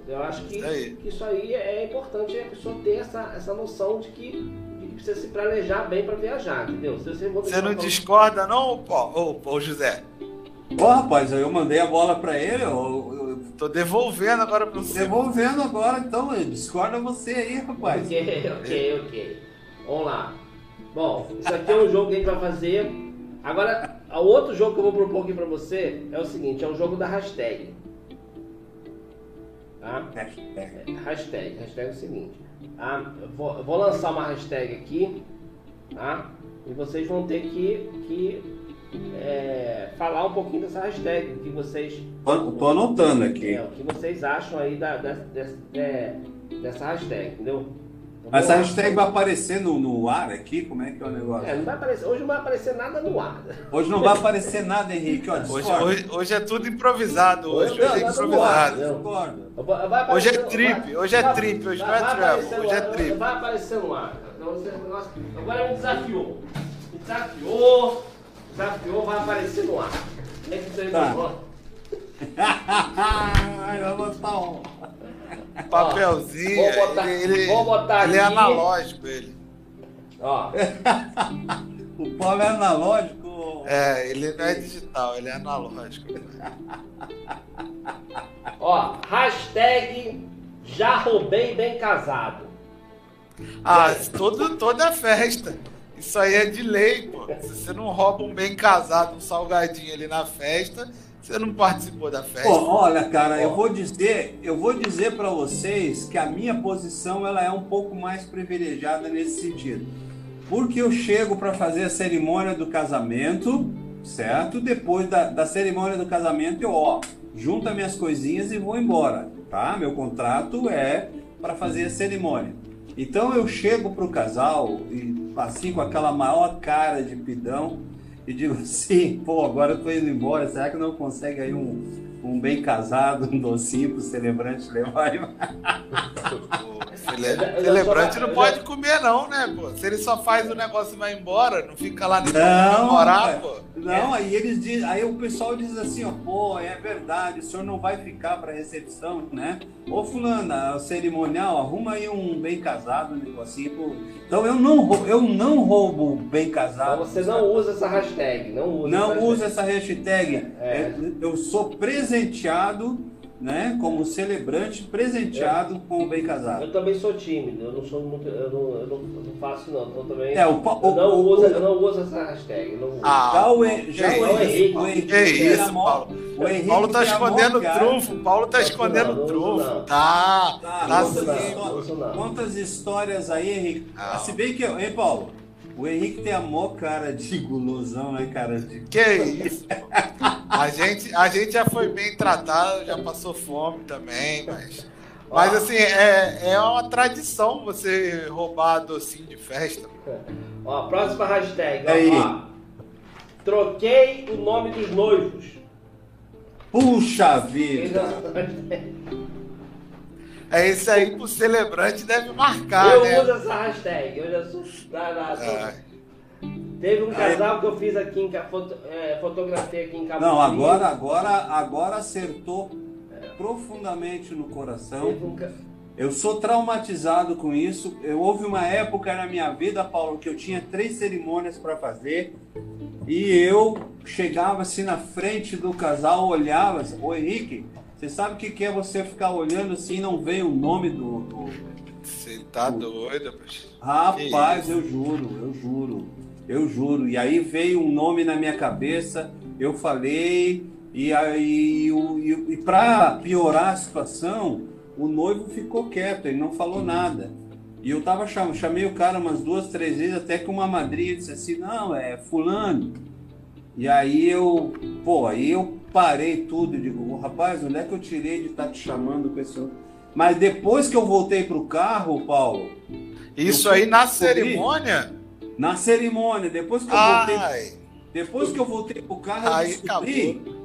[SPEAKER 2] Eu acho que
[SPEAKER 3] Isso aí.
[SPEAKER 2] que isso aí é importante a pessoa ter essa, essa noção de que precisa se planejar bem para viajar, entendeu? Se você, for
[SPEAKER 3] Você não discorda, não, Paulo? Ô, ô, José?
[SPEAKER 1] Ô rapaz, eu mandei a bola pra ele, eu, eu,
[SPEAKER 3] Tô devolvendo agora pra você.
[SPEAKER 1] devolvendo agora, então, discorda você aí, rapaz.
[SPEAKER 2] Ok, ok, ok. Vamos lá. Bom, isso aqui é um jogo que a gente vai fazer. Agora, o outro jogo que eu vou propor aqui pra você é o seguinte: é o jogo da hashtag. Tá?
[SPEAKER 1] É,
[SPEAKER 2] Hashtag. Hashtag é o seguinte: tá? vou, vou lançar uma hashtag aqui, tá? E vocês vão ter que, que é, falar um pouquinho dessa hashtag, o que vocês
[SPEAKER 1] tô anotando aqui.
[SPEAKER 2] é, o que vocês acham aí da, da- dessa, é, dessa hashtag, entendeu?
[SPEAKER 1] Essa hashtag vai aparecer no, no ar aqui? Como é que é o negócio?
[SPEAKER 2] É, não vai aparecer, hoje não vai aparecer nada no ar.
[SPEAKER 1] Hoje não vai aparecer nada, Henrique. Ó,
[SPEAKER 3] Hoje, hoje, hoje é tudo improvisado. Hoje, hoje é
[SPEAKER 2] não, não,
[SPEAKER 3] improvisado.
[SPEAKER 2] vai
[SPEAKER 3] Hoje é trip, hoje é trip, hoje não é
[SPEAKER 2] vai
[SPEAKER 3] travel,
[SPEAKER 2] aparecer no
[SPEAKER 3] hoje é
[SPEAKER 2] ar,
[SPEAKER 3] trip.
[SPEAKER 2] Vai aparecer no ar. Então agora me desafiou. Me desafiou, desafiou, vai aparecer no ar. Como é que você
[SPEAKER 1] Tá.
[SPEAKER 2] vai [laughs]
[SPEAKER 1] Vai botar um.
[SPEAKER 3] Papelzinho.
[SPEAKER 2] Vou botar-
[SPEAKER 3] ele,
[SPEAKER 2] vou botar
[SPEAKER 3] ele é analógico, ele.
[SPEAKER 2] Ó, [laughs]
[SPEAKER 1] O Paulo é analógico.
[SPEAKER 3] É, ele não é digital, ele é analógico. [laughs]
[SPEAKER 2] ó, hashtag já roubei bem casado.
[SPEAKER 3] Ah, todo, toda festa. Isso aí é de lei, pô. Se você não rouba um bem casado, um salgadinho ali na festa, você não participou da festa.
[SPEAKER 1] Pô, olha, cara, eu vou dizer, eu vou dizer para vocês que a minha posição ela é um pouco mais privilegiada nesse sentido. Porque eu chego para fazer a cerimônia do casamento, certo? Depois da, da cerimônia do casamento, eu, ó, junto minhas coisinhas e vou embora, tá? Meu contrato é para fazer a cerimônia. Então eu chego pro casal e assim com aquela maior cara de pidão e digo assim, pô, agora eu tô indo embora, será que não consegue aí um, um bem casado, um docinho pro celebrante levar?
[SPEAKER 3] Cele- [laughs]
[SPEAKER 2] já
[SPEAKER 3] celebrante não pode
[SPEAKER 2] já-
[SPEAKER 3] comer, não, né, pô? Se ele só faz o negócio e vai embora, não fica lá nem pra
[SPEAKER 1] rapaz.
[SPEAKER 3] pô.
[SPEAKER 1] Não, aí eles dizem, aí o pessoal diz assim, ó, pô, é verdade, o senhor não vai ficar para recepção, né? Ô fulana, o cerimonial, arruma aí um bem casado, um negocinho. pô. Então eu não, rou- eu não roubo bem
[SPEAKER 2] Então
[SPEAKER 1] casado.
[SPEAKER 2] você não usa essa hashtag, não usa.
[SPEAKER 1] Não
[SPEAKER 2] essa
[SPEAKER 1] usa essa hashtag.
[SPEAKER 2] É.
[SPEAKER 1] É, Eu sou presenteado, né? Como celebrante, presenteado com o bem casado.
[SPEAKER 2] Eu também sou tímido, eu não sou muito. Eu não, eu não, eu não faço não. Então também.
[SPEAKER 1] É, o,
[SPEAKER 2] eu,
[SPEAKER 1] o,
[SPEAKER 2] não
[SPEAKER 1] o-
[SPEAKER 2] uso,
[SPEAKER 1] o-
[SPEAKER 2] eu não uso essa hashtag. eu Não uso.
[SPEAKER 3] Ah,
[SPEAKER 1] já o, Hen- já
[SPEAKER 3] que
[SPEAKER 1] o
[SPEAKER 2] isso,
[SPEAKER 1] Henrique,
[SPEAKER 2] Paulo.
[SPEAKER 1] o Henrique
[SPEAKER 3] Que
[SPEAKER 1] tem
[SPEAKER 3] isso, Paulo?
[SPEAKER 1] o Henrique
[SPEAKER 3] Paulo tá escondendo
[SPEAKER 1] cara.
[SPEAKER 3] trunfo, Paulo tá escondendo
[SPEAKER 2] não,
[SPEAKER 3] trunfo.
[SPEAKER 2] não.
[SPEAKER 3] Tá,
[SPEAKER 1] Tá,
[SPEAKER 3] tá
[SPEAKER 1] quantas, histórias aí, Henrique?
[SPEAKER 3] Não.
[SPEAKER 1] Se bem que, hein, Paulo? O Henrique tem a mó cara de gulosão, né, cara? De...
[SPEAKER 3] Que isso. A gente, a gente já foi bem tratado, já passou fome também, mas. Mas assim, é, é uma tradição você roubar docinho de festa.
[SPEAKER 2] Ó, próxima hashtag. ó,
[SPEAKER 1] Aí.
[SPEAKER 2] ó. Troquei o nome dos noivos.
[SPEAKER 1] Puxa vida!
[SPEAKER 3] É isso aí pro celebrante deve marcar,
[SPEAKER 2] Eu
[SPEAKER 3] né?
[SPEAKER 2] uso essa hashtag. Eu já sou. na- na- sou-
[SPEAKER 3] Ah,
[SPEAKER 2] Teve um casal que eu fiz aqui em foto, é, fotografia aqui em Cabo
[SPEAKER 1] Não, agora, agora, agora acertou é. profundamente no coração. Um... Eu sou traumatizado com isso. Eu, houve uma época na minha vida, Paulo, que eu tinha três cerimônias para fazer e eu chegava assim na frente do casal, olhava, assim, ô Henrique, você sabe o que, é você ficar olhando assim e não vê o nome do. do
[SPEAKER 3] você tá do... doido,
[SPEAKER 1] Rapaz, eu juro, eu juro, eu juro. E aí veio um nome na minha cabeça, eu falei, e aí e, e para piorar a situação, o noivo ficou quieto, ele não falou nada. E eu tava chamei o cara umas duas, três vezes, até que uma madrinha disse assim, não, é fulano. E aí eu, pô, aí eu parei tudo e digo, rapaz, onde é que eu tirei de estar tá te chamando com esse Mas depois que eu voltei pro carro, Paulo.
[SPEAKER 3] Isso aí na cerimônia?
[SPEAKER 1] Na cerimônia, depois que eu Ai. voltei. Depois que eu voltei pro carro, eu descobri. Acabou.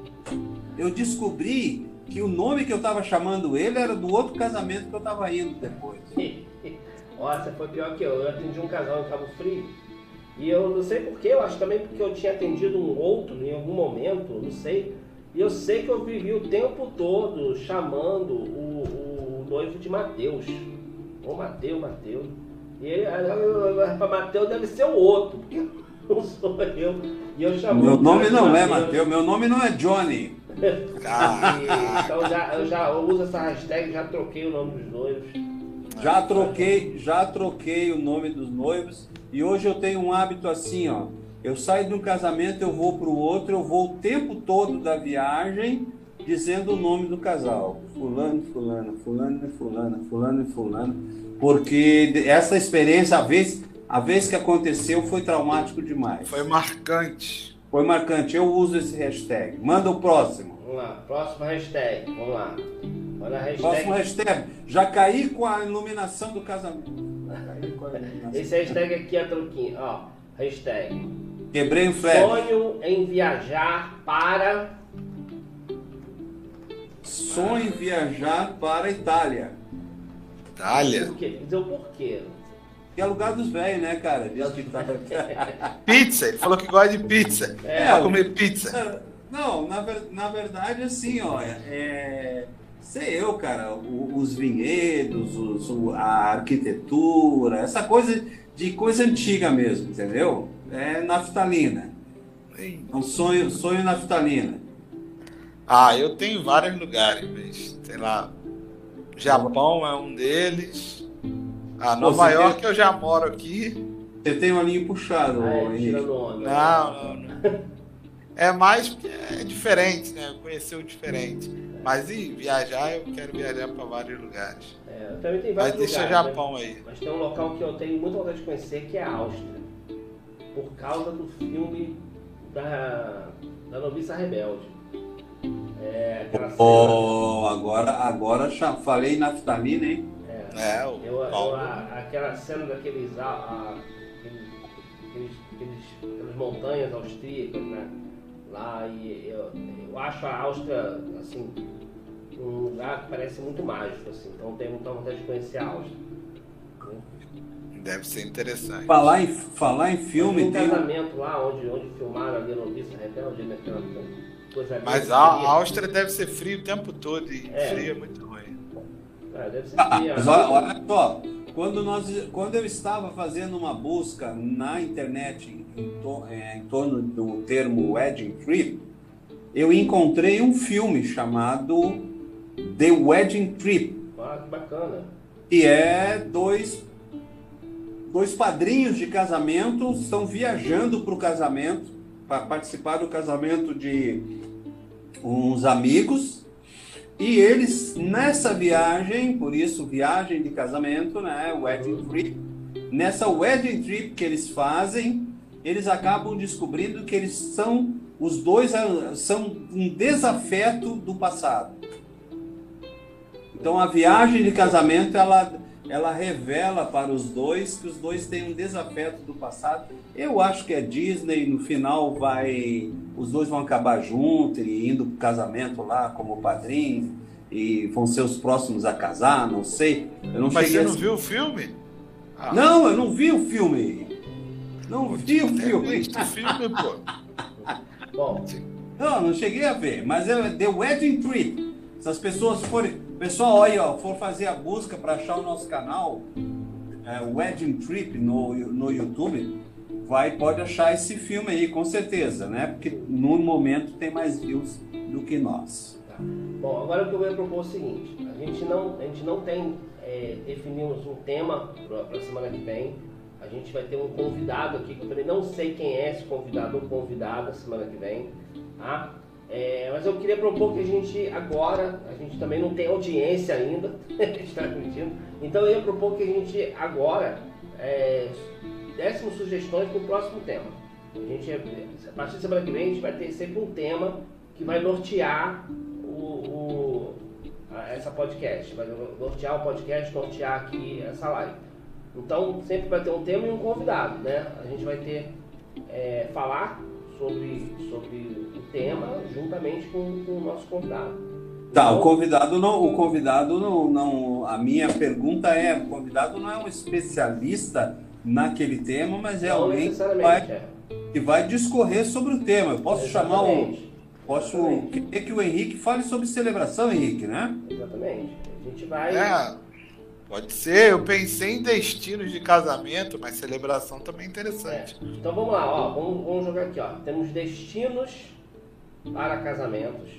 [SPEAKER 1] Eu descobri que o nome que eu tava chamando ele era do outro casamento que eu tava indo depois. [laughs]
[SPEAKER 2] Nossa, foi pior que eu. Eu atendi um casal em Cabo Frio. E eu não sei porquê, eu acho também porque eu tinha atendido um outro em algum momento, não sei. E eu sei que eu vivi o tempo todo chamando o, o noivo de Mateus. Ô Mateus, Mateus. E ele, para Mateus deve ser o outro, porque [laughs] não sou eu. E eu chamo
[SPEAKER 1] Meu nome não é Mateus, meu nome não é Johnny. [laughs]
[SPEAKER 2] então já, eu já uso essa hashtag, já troquei o nome dos noivos.
[SPEAKER 1] Já troquei, já troquei o nome dos noivos e hoje eu tenho um hábito assim, ó. Eu saio de um casamento, eu vou para o outro, eu vou o tempo todo da viagem dizendo o nome do casal. Fulano, fulana, fulano e fulana, fulano e fulana. Porque essa experiência, a vez, a vez que aconteceu, foi traumático demais.
[SPEAKER 3] Foi marcante.
[SPEAKER 1] Foi marcante. Eu uso esse hashtag. Manda o próximo.
[SPEAKER 2] Vamos lá, próximo hashtag. Vamos lá.
[SPEAKER 1] Hashtag... Próximo hashtag. Já caí com a iluminação do casamento.
[SPEAKER 2] Esse hashtag aqui é truquinho. Ó, hashtag.
[SPEAKER 1] Quebrei o flash.
[SPEAKER 2] Sonho em viajar para.
[SPEAKER 1] Sonho em viajar para a Itália.
[SPEAKER 3] Itália?
[SPEAKER 2] Por quê? Dizer o porquê.
[SPEAKER 1] Que é lugar dos velhos, né, cara? Diz que
[SPEAKER 3] tá... [laughs] pizza, ele falou que gosta de pizza. É, é comer pizza.
[SPEAKER 1] Não, na, na verdade, assim, ó, é, sei eu, cara, os vinhedos, os, a arquitetura, essa coisa de coisa antiga mesmo, entendeu? É naftalina. É um sonho, sonho naftalina.
[SPEAKER 3] Ah, eu tenho vários lugares, mas, sei lá, Japão é um deles. Ah, Nova York tem... eu já moro aqui.
[SPEAKER 1] Você tem um olhinho puxado, ah, é,
[SPEAKER 3] Henrique. Não, não, não. É mais é diferente, né? Conhecer o diferente. Mas e viajar, eu quero viajar para vários lugares.
[SPEAKER 2] É, eu também tenho vários
[SPEAKER 3] Mas deixa
[SPEAKER 2] lugares,
[SPEAKER 3] né? Japão né? aí.
[SPEAKER 2] Mas tem um local que eu tenho muita vontade de conhecer, que é a Áustria. Por causa do filme da, da Noviça Rebelde. É,
[SPEAKER 1] oh, agora, agora já falei naftalina, hein?
[SPEAKER 2] É, é o eu, eu, a, aquela cena daqueles... A, a, aqueles, aqueles, aquelas montanhas austríacas, né? Lá e eu, eu acho a Áustria, assim, um lugar que parece muito mágico, assim. Então tenho muita vontade de conhecer a Áustria. Né?
[SPEAKER 3] Deve ser interessante.
[SPEAKER 1] Falar em, falar em filme.
[SPEAKER 2] Tem um casamento lá onde, onde filmaram ali no Vista Rebelde, naquela
[SPEAKER 3] coisa Mas a, a Áustria deve ser frio o tempo todo e é. frio é muito ruim.
[SPEAKER 2] É, deve ser frio.
[SPEAKER 1] mas olha, olha só, quando, nós, quando eu estava fazendo uma busca na internet em, to, é, em torno do termo wedding trip, eu encontrei um filme chamado The Wedding Trip.
[SPEAKER 2] Ah, que bacana.
[SPEAKER 1] Que é dois, dois padrinhos de casamento estão viajando para o casamento, para participar do casamento de uns amigos. E eles, nessa viagem, por isso viagem de casamento, né, wedding trip, nessa wedding trip que eles fazem, eles acabam descobrindo que eles são os dois são um desafeto do passado. Então a viagem de casamento ela ela revela para os dois que os dois têm um desafeto do passado. Eu acho que a Disney no final vai os dois vão acabar juntos e indo para o casamento lá como padrinho e vão ser os próximos a casar, não sei.
[SPEAKER 3] Eu não Mas você não viu o filme?
[SPEAKER 1] Ah. Não, eu não vi o filme. Não vi o filme.
[SPEAKER 3] o filme, pô.
[SPEAKER 2] Bom.
[SPEAKER 1] Não, não cheguei a ver, mas é The Wedding Trip. Se as pessoas forem. Pessoal, aí, ó, for fazer a busca para achar o nosso canal, é, Wedding Trip no, no YouTube, vai, pode achar esse filme aí, com certeza, né? Porque no momento tem mais views do que nós.
[SPEAKER 2] Tá. Bom, agora o que eu vou propor é o seguinte: a gente não, a gente não tem, é, definimos um tema para a semana que vem. A gente vai ter um convidado aqui, que eu também não sei quem é esse convidado ou convidada semana que vem. Tá? É, mas eu queria propor que a gente agora, a gente também não tem audiência ainda, [laughs] está transmitindo, então eu ia propor que a gente agora é, dessemos sugestões para o próximo tema. A, gente, a partir da semana que vem a gente vai ter sempre um tema que vai nortear o, o essa podcast, vai nortear o podcast, nortear aqui essa live. Então sempre vai ter um tema e um convidado, né? A gente vai ter é, falar sobre, sobre o tema juntamente com, com o nosso convidado.
[SPEAKER 1] Tá, o convidado não, o convidado não, não, a minha pergunta é, o convidado não é um especialista naquele tema, mas é alguém que vai, é. que vai discorrer sobre o tema. Eu posso chamar o posso querer que o Henrique fale sobre celebração, Henrique, né?
[SPEAKER 2] Exatamente. A gente vai
[SPEAKER 3] é. Pode ser, eu pensei em destinos de casamento, mas celebração também é interessante.
[SPEAKER 2] É. Então vamos lá, ó, vamos, vamos jogar aqui, ó. Temos destinos para casamentos.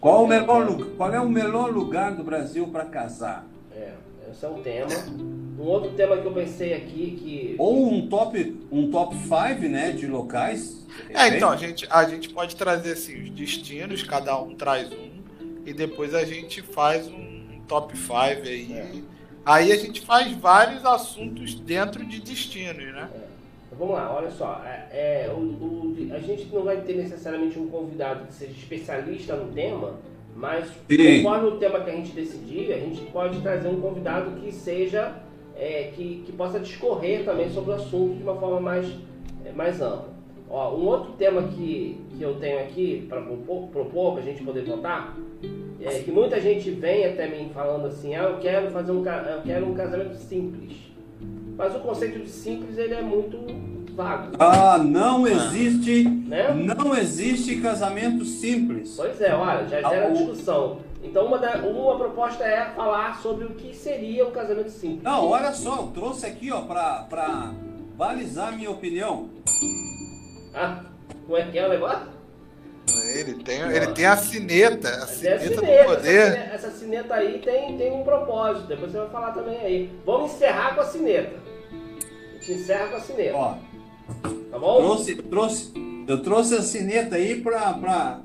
[SPEAKER 1] Qual, o melhor, qual é o melhor lugar do Brasil para casar?
[SPEAKER 2] É, esse é um tema. Um outro tema que eu pensei aqui que.
[SPEAKER 1] Ou um top um top 5 né, de locais.
[SPEAKER 3] É, então, a gente, a gente pode trazer assim, os destinos, cada um traz um, e depois a gente faz um top 5 aí. É. Aí a gente faz vários assuntos dentro de destinos, né?
[SPEAKER 2] É. Vamos lá, olha só. É, é o, o, a gente não vai ter necessariamente um convidado que seja especialista no tema, mas Sim. conforme o tema que a gente decidir, a gente pode trazer um convidado que seja. É, que, que possa discorrer também sobre o assunto de uma forma mais, é, mais ampla. Ó, um outro tema que, que eu tenho aqui para propor, propor para a gente poder votar é, que muita gente vem até mim falando assim, ah, eu quero fazer um, eu quero um casamento simples. Mas o conceito de simples ele é muito vago.
[SPEAKER 1] Ah, não existe, né? não existe casamento simples.
[SPEAKER 2] Pois é, olha, já gera ah, discussão. Então uma, da, uma proposta é falar sobre o que seria um casamento simples.
[SPEAKER 1] Não, olha só, eu trouxe aqui ó para balizar a minha opinião.
[SPEAKER 2] Ah, como é que é o negócio?
[SPEAKER 3] Ele tem, ele tem a sineta, a sineta,
[SPEAKER 2] sineta do poder. Essa, essa sineta aí tem, tem um propósito, depois você vai falar também aí. Vamos encerrar com a sineta. A gente encerra com a sineta. Ó, tá bom?
[SPEAKER 1] Trouxe, trouxe, eu trouxe a sineta aí para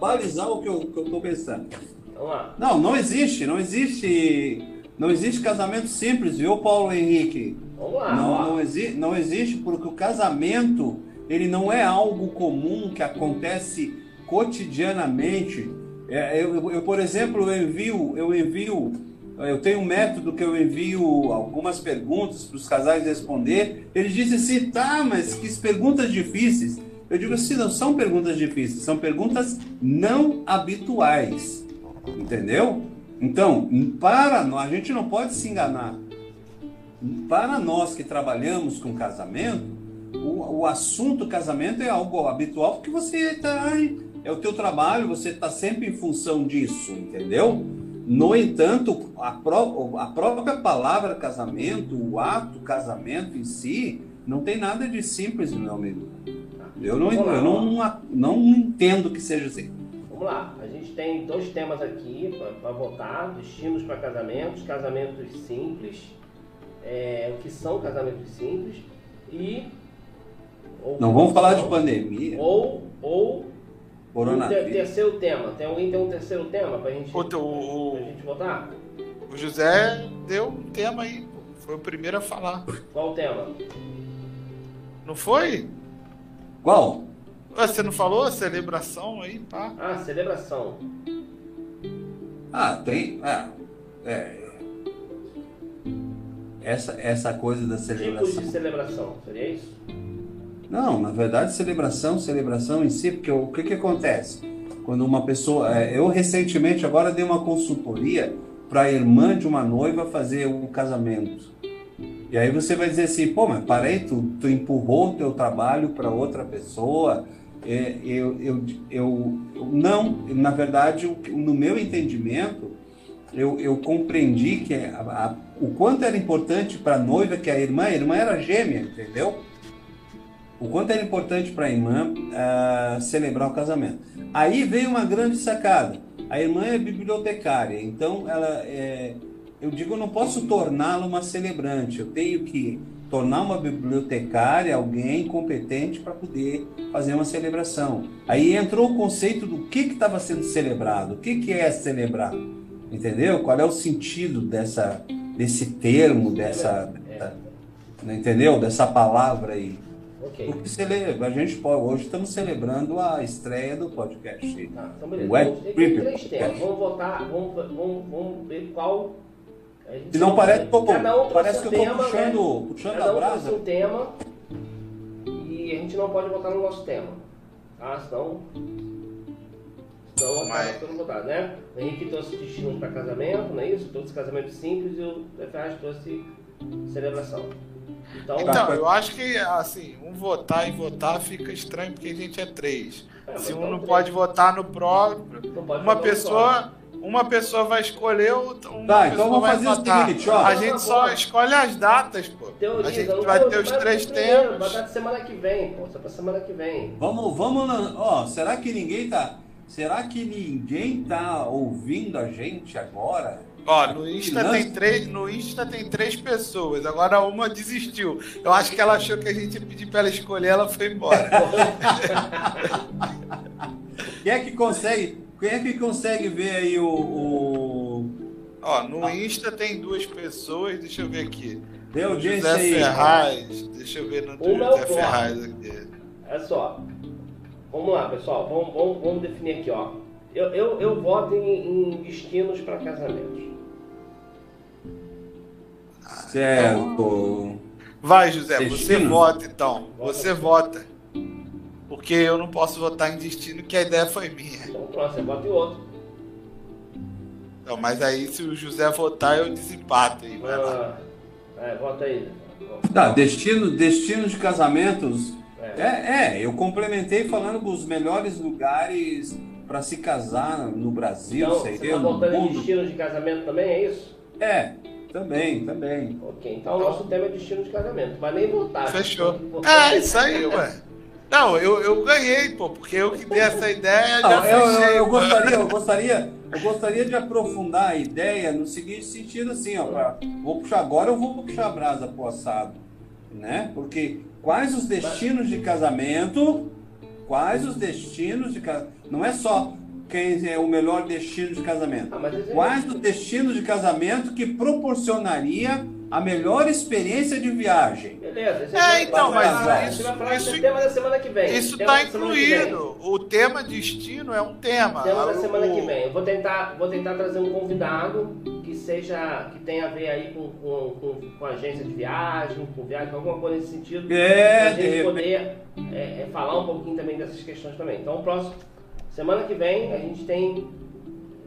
[SPEAKER 1] balizar o que eu, que eu tô pensando.
[SPEAKER 2] Vamos lá.
[SPEAKER 1] Não, não existe, não existe. Não existe casamento simples, viu, Paulo Henrique?
[SPEAKER 2] Vamos lá.
[SPEAKER 1] Não, não, exi não existe, porque o casamento ele não é algo comum que acontece cotidianamente. É, eu, eu, por exemplo, eu envio, eu envio, eu tenho um método que eu envio algumas perguntas para os casais responder. Eles dizem assim, tá, mas que perguntas difíceis. Eu digo assim, não são perguntas difíceis, são perguntas não habituais, entendeu? Então, para nós, a gente não pode se enganar. Para nós que trabalhamos com casamento, o, o assunto casamento é algo habitual porque você está é o teu trabalho, você está sempre em função disso, entendeu? No entanto, a, pró a própria palavra casamento, o ato casamento em si, não tem nada de simples, meu amigo. Eu não, eu não, não entendo que seja assim.
[SPEAKER 2] Vamos lá, a gente tem dois temas aqui para votar: destinos para casamentos, casamentos simples, é, o que são casamentos simples e
[SPEAKER 1] ou não vamos falar de pandemia.
[SPEAKER 2] Ou, ou
[SPEAKER 1] Coronavírus.
[SPEAKER 2] Um terceiro tema. Tem alguém tem um terceiro tema pra gente,
[SPEAKER 3] o, o,
[SPEAKER 2] pra gente votar?
[SPEAKER 3] O José deu um tema aí. Foi o primeiro a falar.
[SPEAKER 2] Qual o tema?
[SPEAKER 3] Não foi?
[SPEAKER 1] Qual?
[SPEAKER 3] Você não falou? Celebração aí,
[SPEAKER 2] tá? Ah, celebração.
[SPEAKER 1] Ah, tem. Ah, é. Essa, essa coisa da celebração.
[SPEAKER 2] Tipos de celebração, seria isso?
[SPEAKER 1] Não, na verdade, celebração, celebração em si, porque o que, que acontece? Quando uma pessoa. É, eu recentemente agora dei uma consultoria para a irmã de uma noiva fazer um casamento. E aí você vai dizer assim, pô, mas parei, tu, tu empurrou o teu trabalho para outra pessoa. É, eu, eu, eu, não, na verdade, no meu entendimento, eu, eu compreendi que a, a, o quanto era importante para a noiva, que a irmã, a irmã era gêmea, entendeu? O quanto era importante para a irmã uh, celebrar o casamento. Aí veio uma grande sacada. A irmã é bibliotecária, então ela é, eu digo, eu não posso torná-la uma celebrante, eu tenho que tornar uma bibliotecária alguém competente para poder fazer uma celebração. Aí entrou o conceito do que estava sendo celebrado, o que, que é celebrar, entendeu? Qual é o sentido dessa, desse termo, dessa, é. entendeu? Dessa palavra aí. Okay. Porque celebra, a gente pode, hoje estamos celebrando a estreia do podcast.
[SPEAKER 2] Tá, então beleza. Web três temas. Vamos votar, vamos, vamos, vamos ver qual
[SPEAKER 1] se não parece, pô, um parece que eu estou puxando,
[SPEAKER 2] né?
[SPEAKER 1] puxando
[SPEAKER 2] Cada
[SPEAKER 1] um a brasa.
[SPEAKER 2] um tema e a gente não pode votar no nosso tema. Tá? Senão. Senão acaba sendo votado, né? O Henrique trouxe destino para casamento, não é isso? Trouxe casamento simples e o Ferraz trouxe celebração.
[SPEAKER 3] Então, então, eu acho que assim, um votar e votar fica estranho porque a gente é três. É, Se um não três. pode votar no próprio, uma pessoa uma pessoa vai escolher, uma
[SPEAKER 1] tá, então vamos fazer votar. o seguinte, ó.
[SPEAKER 3] A gente só escolhe as datas, pô. Teoriza, a gente vai ter os três tempos.
[SPEAKER 2] Vai dar semana que vem, pô. Só pra semana que vem.
[SPEAKER 1] Vamos, vamos, ó, será que ninguém tá. Será que ninguém tá ouvindo a gente agora?
[SPEAKER 3] Ó, no Insta tem três, no Insta tem três pessoas. Agora uma desistiu. Eu acho que ela achou que a gente ia pedir para ela escolher, ela foi embora. [laughs]
[SPEAKER 1] Quem é que consegue? Quem é que consegue ver aí o. o...
[SPEAKER 3] Ó, no ah. Insta tem duas pessoas, deixa eu ver aqui.
[SPEAKER 1] Deu
[SPEAKER 3] José aí. Ferraz, deixa eu ver no Uma José Ferraz aqui.
[SPEAKER 2] É só. Vamos lá, pessoal, vamos, vamos, vamos definir aqui, ó. Eu, eu, eu voto em, em destinos para casamentos.
[SPEAKER 1] Certo.
[SPEAKER 3] Vai, José, Destino? você vota então. Você vota. Porque eu não posso votar em destino, que a ideia foi minha.
[SPEAKER 2] Então pronto, você vota em outro.
[SPEAKER 3] Não, mas aí se o José votar, eu desempato aí. Vai
[SPEAKER 2] lá. Ah, é, vota aí.
[SPEAKER 1] Tá, destino, destino de casamentos. É. é, é eu complementei falando dos melhores lugares para se casar no Brasil,
[SPEAKER 2] então, sei você tá votando em destino de casamento também, é isso?
[SPEAKER 1] É, também, também.
[SPEAKER 2] Ok, então o nosso tema é destino de casamento. Mas nem votar.
[SPEAKER 3] Fechou. É, isso aí, ué. Não, eu, eu ganhei, pô, porque eu que dei essa ideia. Não,
[SPEAKER 1] eu, eu, eu, gostaria, eu gostaria, eu gostaria de aprofundar a ideia no seguinte sentido assim, ó, pra, vou puxar agora, eu vou puxar a brasa pro assado, né? Porque quais os destinos de casamento? Quais os destinos de casamento? Não é só quem é o melhor destino de casamento. Ah, quais os destinos de casamento que proporcionaria a melhor experiência de viagem.
[SPEAKER 2] Beleza.
[SPEAKER 3] É, então, mas isso,
[SPEAKER 2] isso, isso tema da semana que vem.
[SPEAKER 3] Isso está incluído. O tema destino é um tema.
[SPEAKER 2] Tema da semana o... que vem. Eu vou tentar, vou tentar trazer um convidado que seja que tenha a ver aí com, com, com, com agência de viagem, com viagem, alguma coisa nesse sentido.
[SPEAKER 1] É,
[SPEAKER 2] pra gente poder é, é, falar um pouquinho também dessas questões também. Então, próximo semana que vem a gente tem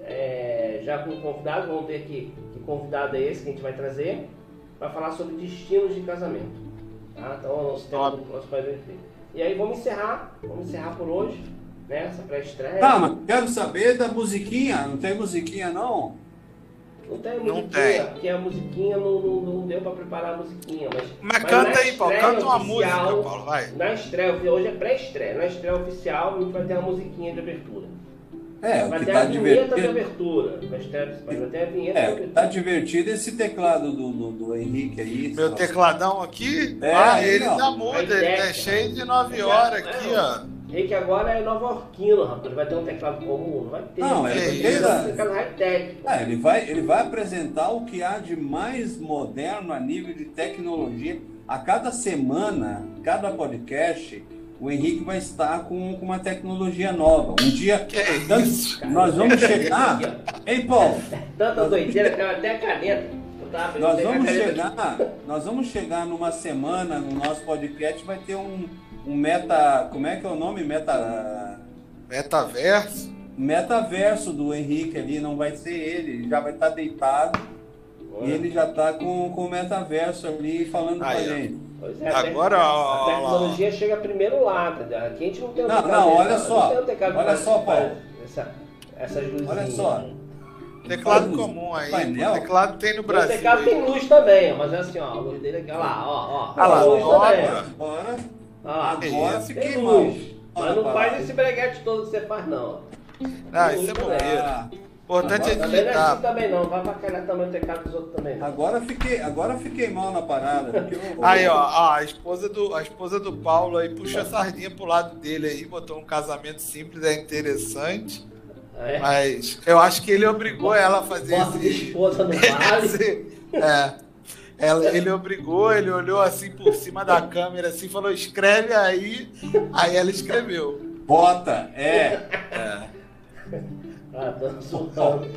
[SPEAKER 2] é, já com convidado, vamos ver aqui que convidado é esse que a gente vai trazer para falar sobre destinos de casamento. Tá? Então, o nosso tema do nosso país E aí, vamos encerrar, vamos encerrar por hoje, né? Essa pré-estreia.
[SPEAKER 1] Tá, mas quero saber da musiquinha. Não tem musiquinha, não?
[SPEAKER 2] Não tem não tem. porque a musiquinha não, não, não deu para preparar a musiquinha. Mas,
[SPEAKER 3] mas, mas canta aí, Paulo, canta uma música, Paulo, vai.
[SPEAKER 2] Na estreia, hoje é pré-estreia, na estreia oficial a gente vai ter a musiquinha de abertura.
[SPEAKER 1] É,
[SPEAKER 2] vai
[SPEAKER 1] o
[SPEAKER 2] que
[SPEAKER 1] tá
[SPEAKER 2] divertido. de abertura. Vai ter a vinheta
[SPEAKER 1] é, tá divertido esse teclado do, do, do Henrique aí.
[SPEAKER 3] Meu tecladão aqui? É, ah, ele não. tá mudo, ele é cheio de 9 horas aqui, ó.
[SPEAKER 2] Henrique agora é nova orquino, rapaz. Ele vai ter um teclado comum, não vai ter.
[SPEAKER 1] Não,
[SPEAKER 2] é
[SPEAKER 1] porque ele, um teclado high-tech. É, ele, vai, ele vai apresentar o que há de mais moderno a nível de tecnologia. A cada semana, cada podcast, o Henrique vai estar com, com uma tecnologia nova. Um dia
[SPEAKER 3] que é isso,
[SPEAKER 1] nós vamos chegar. Ei, Paulo?
[SPEAKER 2] Tanta doideira que até a caneta.
[SPEAKER 1] Nós vamos chegar, nós vamos chegar numa semana no nosso podcast, vai ter um, um meta. Como é que é o nome? Meta.
[SPEAKER 3] Metaverso?
[SPEAKER 1] Metaverso do Henrique ali, não vai ser ele, ele já vai estar deitado E ele já está com, com o metaverso ali falando com a
[SPEAKER 3] Aí, ó.
[SPEAKER 1] gente.
[SPEAKER 2] Pois é,
[SPEAKER 3] Agora,
[SPEAKER 2] a,
[SPEAKER 3] ó,
[SPEAKER 2] tec- a tecnologia chega primeiro lá, entendeu? Aqui a gente não tem o
[SPEAKER 1] Não,
[SPEAKER 2] teclado
[SPEAKER 1] não, olha só,
[SPEAKER 2] o teclado
[SPEAKER 1] olha só, Paulo.
[SPEAKER 2] Essa, essas luzinhas.
[SPEAKER 1] Olha só.
[SPEAKER 3] Teclado
[SPEAKER 1] Faz
[SPEAKER 3] comum aí.
[SPEAKER 1] painel.
[SPEAKER 3] Teclado tem no
[SPEAKER 2] O
[SPEAKER 3] Brasil.
[SPEAKER 2] teclado
[SPEAKER 3] aí.
[SPEAKER 2] tem luz também, ó, mas é assim, ó, a luz dele aqui, olha lá, ó, ó.
[SPEAKER 3] Ah lá,
[SPEAKER 2] luz
[SPEAKER 3] ó,
[SPEAKER 2] também.
[SPEAKER 3] ó.
[SPEAKER 1] Agora,
[SPEAKER 2] Ó,
[SPEAKER 1] agora fiquei
[SPEAKER 2] tem luz. Mas não faz esse breguete todo que você faz, não.
[SPEAKER 3] Ah, isso é bobeira.
[SPEAKER 1] Ah,
[SPEAKER 3] Importante é
[SPEAKER 2] Também não é assim também não, vai pra calhar também o teclado dos outros também. não.
[SPEAKER 1] agora fiquei, agora fiquei mal na parada. [laughs] eu-
[SPEAKER 3] Aí, ó, a esposa do, a esposa do Paulo aí puxa a sardinha pro lado dele aí, botou um casamento simples, é interessante.
[SPEAKER 2] Ah, é?
[SPEAKER 3] Mas eu acho que ele obrigou ela a fazer
[SPEAKER 2] Bota de
[SPEAKER 3] esse.
[SPEAKER 2] esposa no [laughs] vale.
[SPEAKER 3] esse- é. Ela, ele obrigou, ele olhou assim por cima da câmera assim, falou, escreve aí. Aí ela escreveu.
[SPEAKER 1] Bota, é,
[SPEAKER 3] É.
[SPEAKER 2] Ah, tô insultando.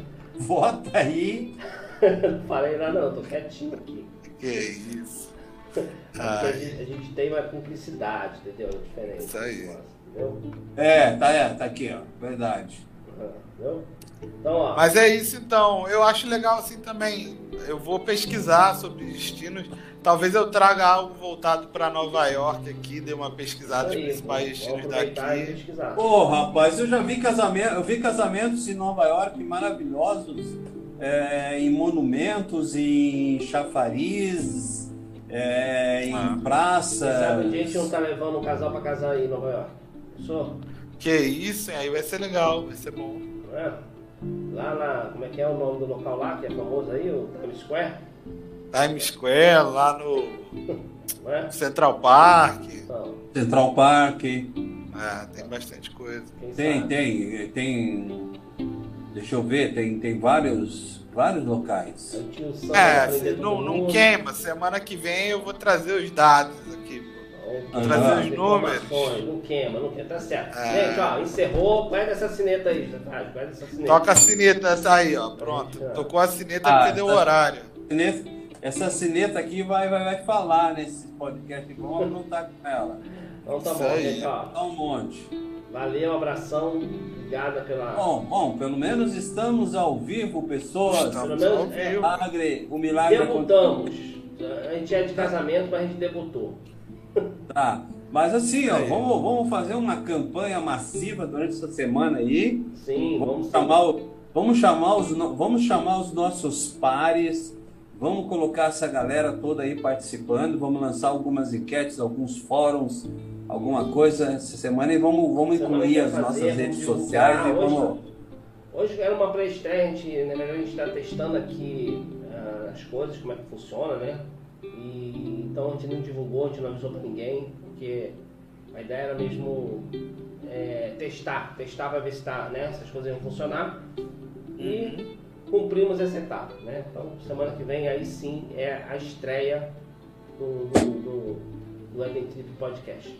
[SPEAKER 1] bota aí.
[SPEAKER 2] Não falei nada não, tô quietinho aqui.
[SPEAKER 3] Que isso.
[SPEAKER 2] Porque a, gente, a gente tem uma cumplicidade, entendeu? É diferente.
[SPEAKER 3] Isso aí.
[SPEAKER 2] Entendeu?
[SPEAKER 1] É, tá, é, tá aqui, ó. Verdade.
[SPEAKER 2] Ah, Entendeu? Então, ó.
[SPEAKER 3] Mas é isso então. Eu acho legal assim também. Eu vou pesquisar sobre destinos. Talvez eu traga algo voltado para Nova York aqui, dê uma pesquisada nos
[SPEAKER 2] aí,
[SPEAKER 3] principais destinos daqui.
[SPEAKER 2] pesquisar.
[SPEAKER 1] Ô, rapaz, eu já vi casamento, eu vi casamentos em Nova York maravilhosos, é, em monumentos, em chafariz, é, em
[SPEAKER 3] Ah.
[SPEAKER 2] Quem
[SPEAKER 1] praça.
[SPEAKER 2] sabe a gente não tá levando um casal pra casar em Nova York. Pensou?
[SPEAKER 3] Que isso? Aí vai ser legal, vai ser bom.
[SPEAKER 2] É? Lá na. Como é que é o nome do local lá, que é famoso aí, o Times Square?
[SPEAKER 3] Times Square, lá no
[SPEAKER 2] é?
[SPEAKER 3] Central Park.
[SPEAKER 2] Então,
[SPEAKER 1] Central Park.
[SPEAKER 3] É, tem bastante coisa.
[SPEAKER 1] Tem, tem, tem. Deixa eu ver, tem, tem vários, vários locais.
[SPEAKER 3] É, não, não queima. Semana que vem eu vou trazer os dados aqui.
[SPEAKER 1] Trazer
[SPEAKER 2] trazer
[SPEAKER 3] os
[SPEAKER 2] informações, Não queima, não queima, tá certo.
[SPEAKER 3] É.
[SPEAKER 2] Gente, ó, encerrou, pega essa sineta aí, sineta.
[SPEAKER 3] Toca a sineta essa aí, ó. Pronto. Tocou a sineta
[SPEAKER 1] Ah,
[SPEAKER 3] porque deu
[SPEAKER 1] tá.
[SPEAKER 3] horário.
[SPEAKER 1] Essa sineta aqui vai, vai, vai falar nesse podcast. Vamos anotar com ela.
[SPEAKER 2] Então tá
[SPEAKER 3] Isso
[SPEAKER 2] bom,
[SPEAKER 3] aí.
[SPEAKER 2] gente, ó.
[SPEAKER 1] Dá um monte.
[SPEAKER 2] Valeu, um abração, obrigada pela.
[SPEAKER 1] Bom, bom, pelo menos estamos ao vivo, pessoas.
[SPEAKER 3] Estamos
[SPEAKER 2] Pelo
[SPEAKER 3] ao
[SPEAKER 2] menos, é.
[SPEAKER 1] Milagre, o milagre
[SPEAKER 2] Debutamos. A gente é de casamento, mas a gente debutou.
[SPEAKER 1] Tá. Mas assim, ó, vamos, vamos fazer uma campanha massiva durante essa semana aí.
[SPEAKER 2] Sim,
[SPEAKER 1] Vamos
[SPEAKER 2] vamos
[SPEAKER 1] chamar, o- vamos chamar, os, vamos chamar os nossos pares. Vamos colocar essa galera toda aí participando. Vamos lançar algumas enquetes, alguns fóruns, alguma coisa essa semana e vamos, vamos incluir as
[SPEAKER 2] vai
[SPEAKER 1] nossas
[SPEAKER 2] fazer,
[SPEAKER 1] redes sociais e
[SPEAKER 2] divulgar.
[SPEAKER 1] vamos.
[SPEAKER 2] Hoje era uma pré-estreia, a gente, na verdade a gente está testando aqui ah, as coisas, como é que funciona, né? E, então a gente não divulgou, a gente não avisou para ninguém, porque a ideia era mesmo é, testar, testar para ver se, tá, né, se as coisas iam funcionar. E cumprimos essa etapa, né? Então semana que vem aí sim é a estreia do, do, do, do Podcast.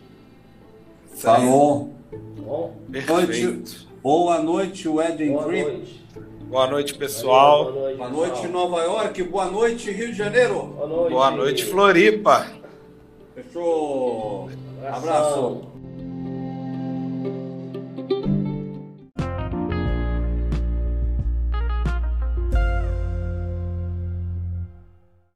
[SPEAKER 1] Falou.
[SPEAKER 2] Tá bom?
[SPEAKER 3] Perfeito.
[SPEAKER 1] Boa noite, Wedding
[SPEAKER 2] Boa
[SPEAKER 1] Trip.
[SPEAKER 2] noite.
[SPEAKER 3] Boa noite, pessoal.
[SPEAKER 2] Boa noite,
[SPEAKER 1] Boa noite. Nova York. Boa noite, Rio de Janeiro.
[SPEAKER 2] Boa noite.
[SPEAKER 3] Boa noite, Floripa.
[SPEAKER 1] Fechou.
[SPEAKER 2] Abração.
[SPEAKER 1] Abraço.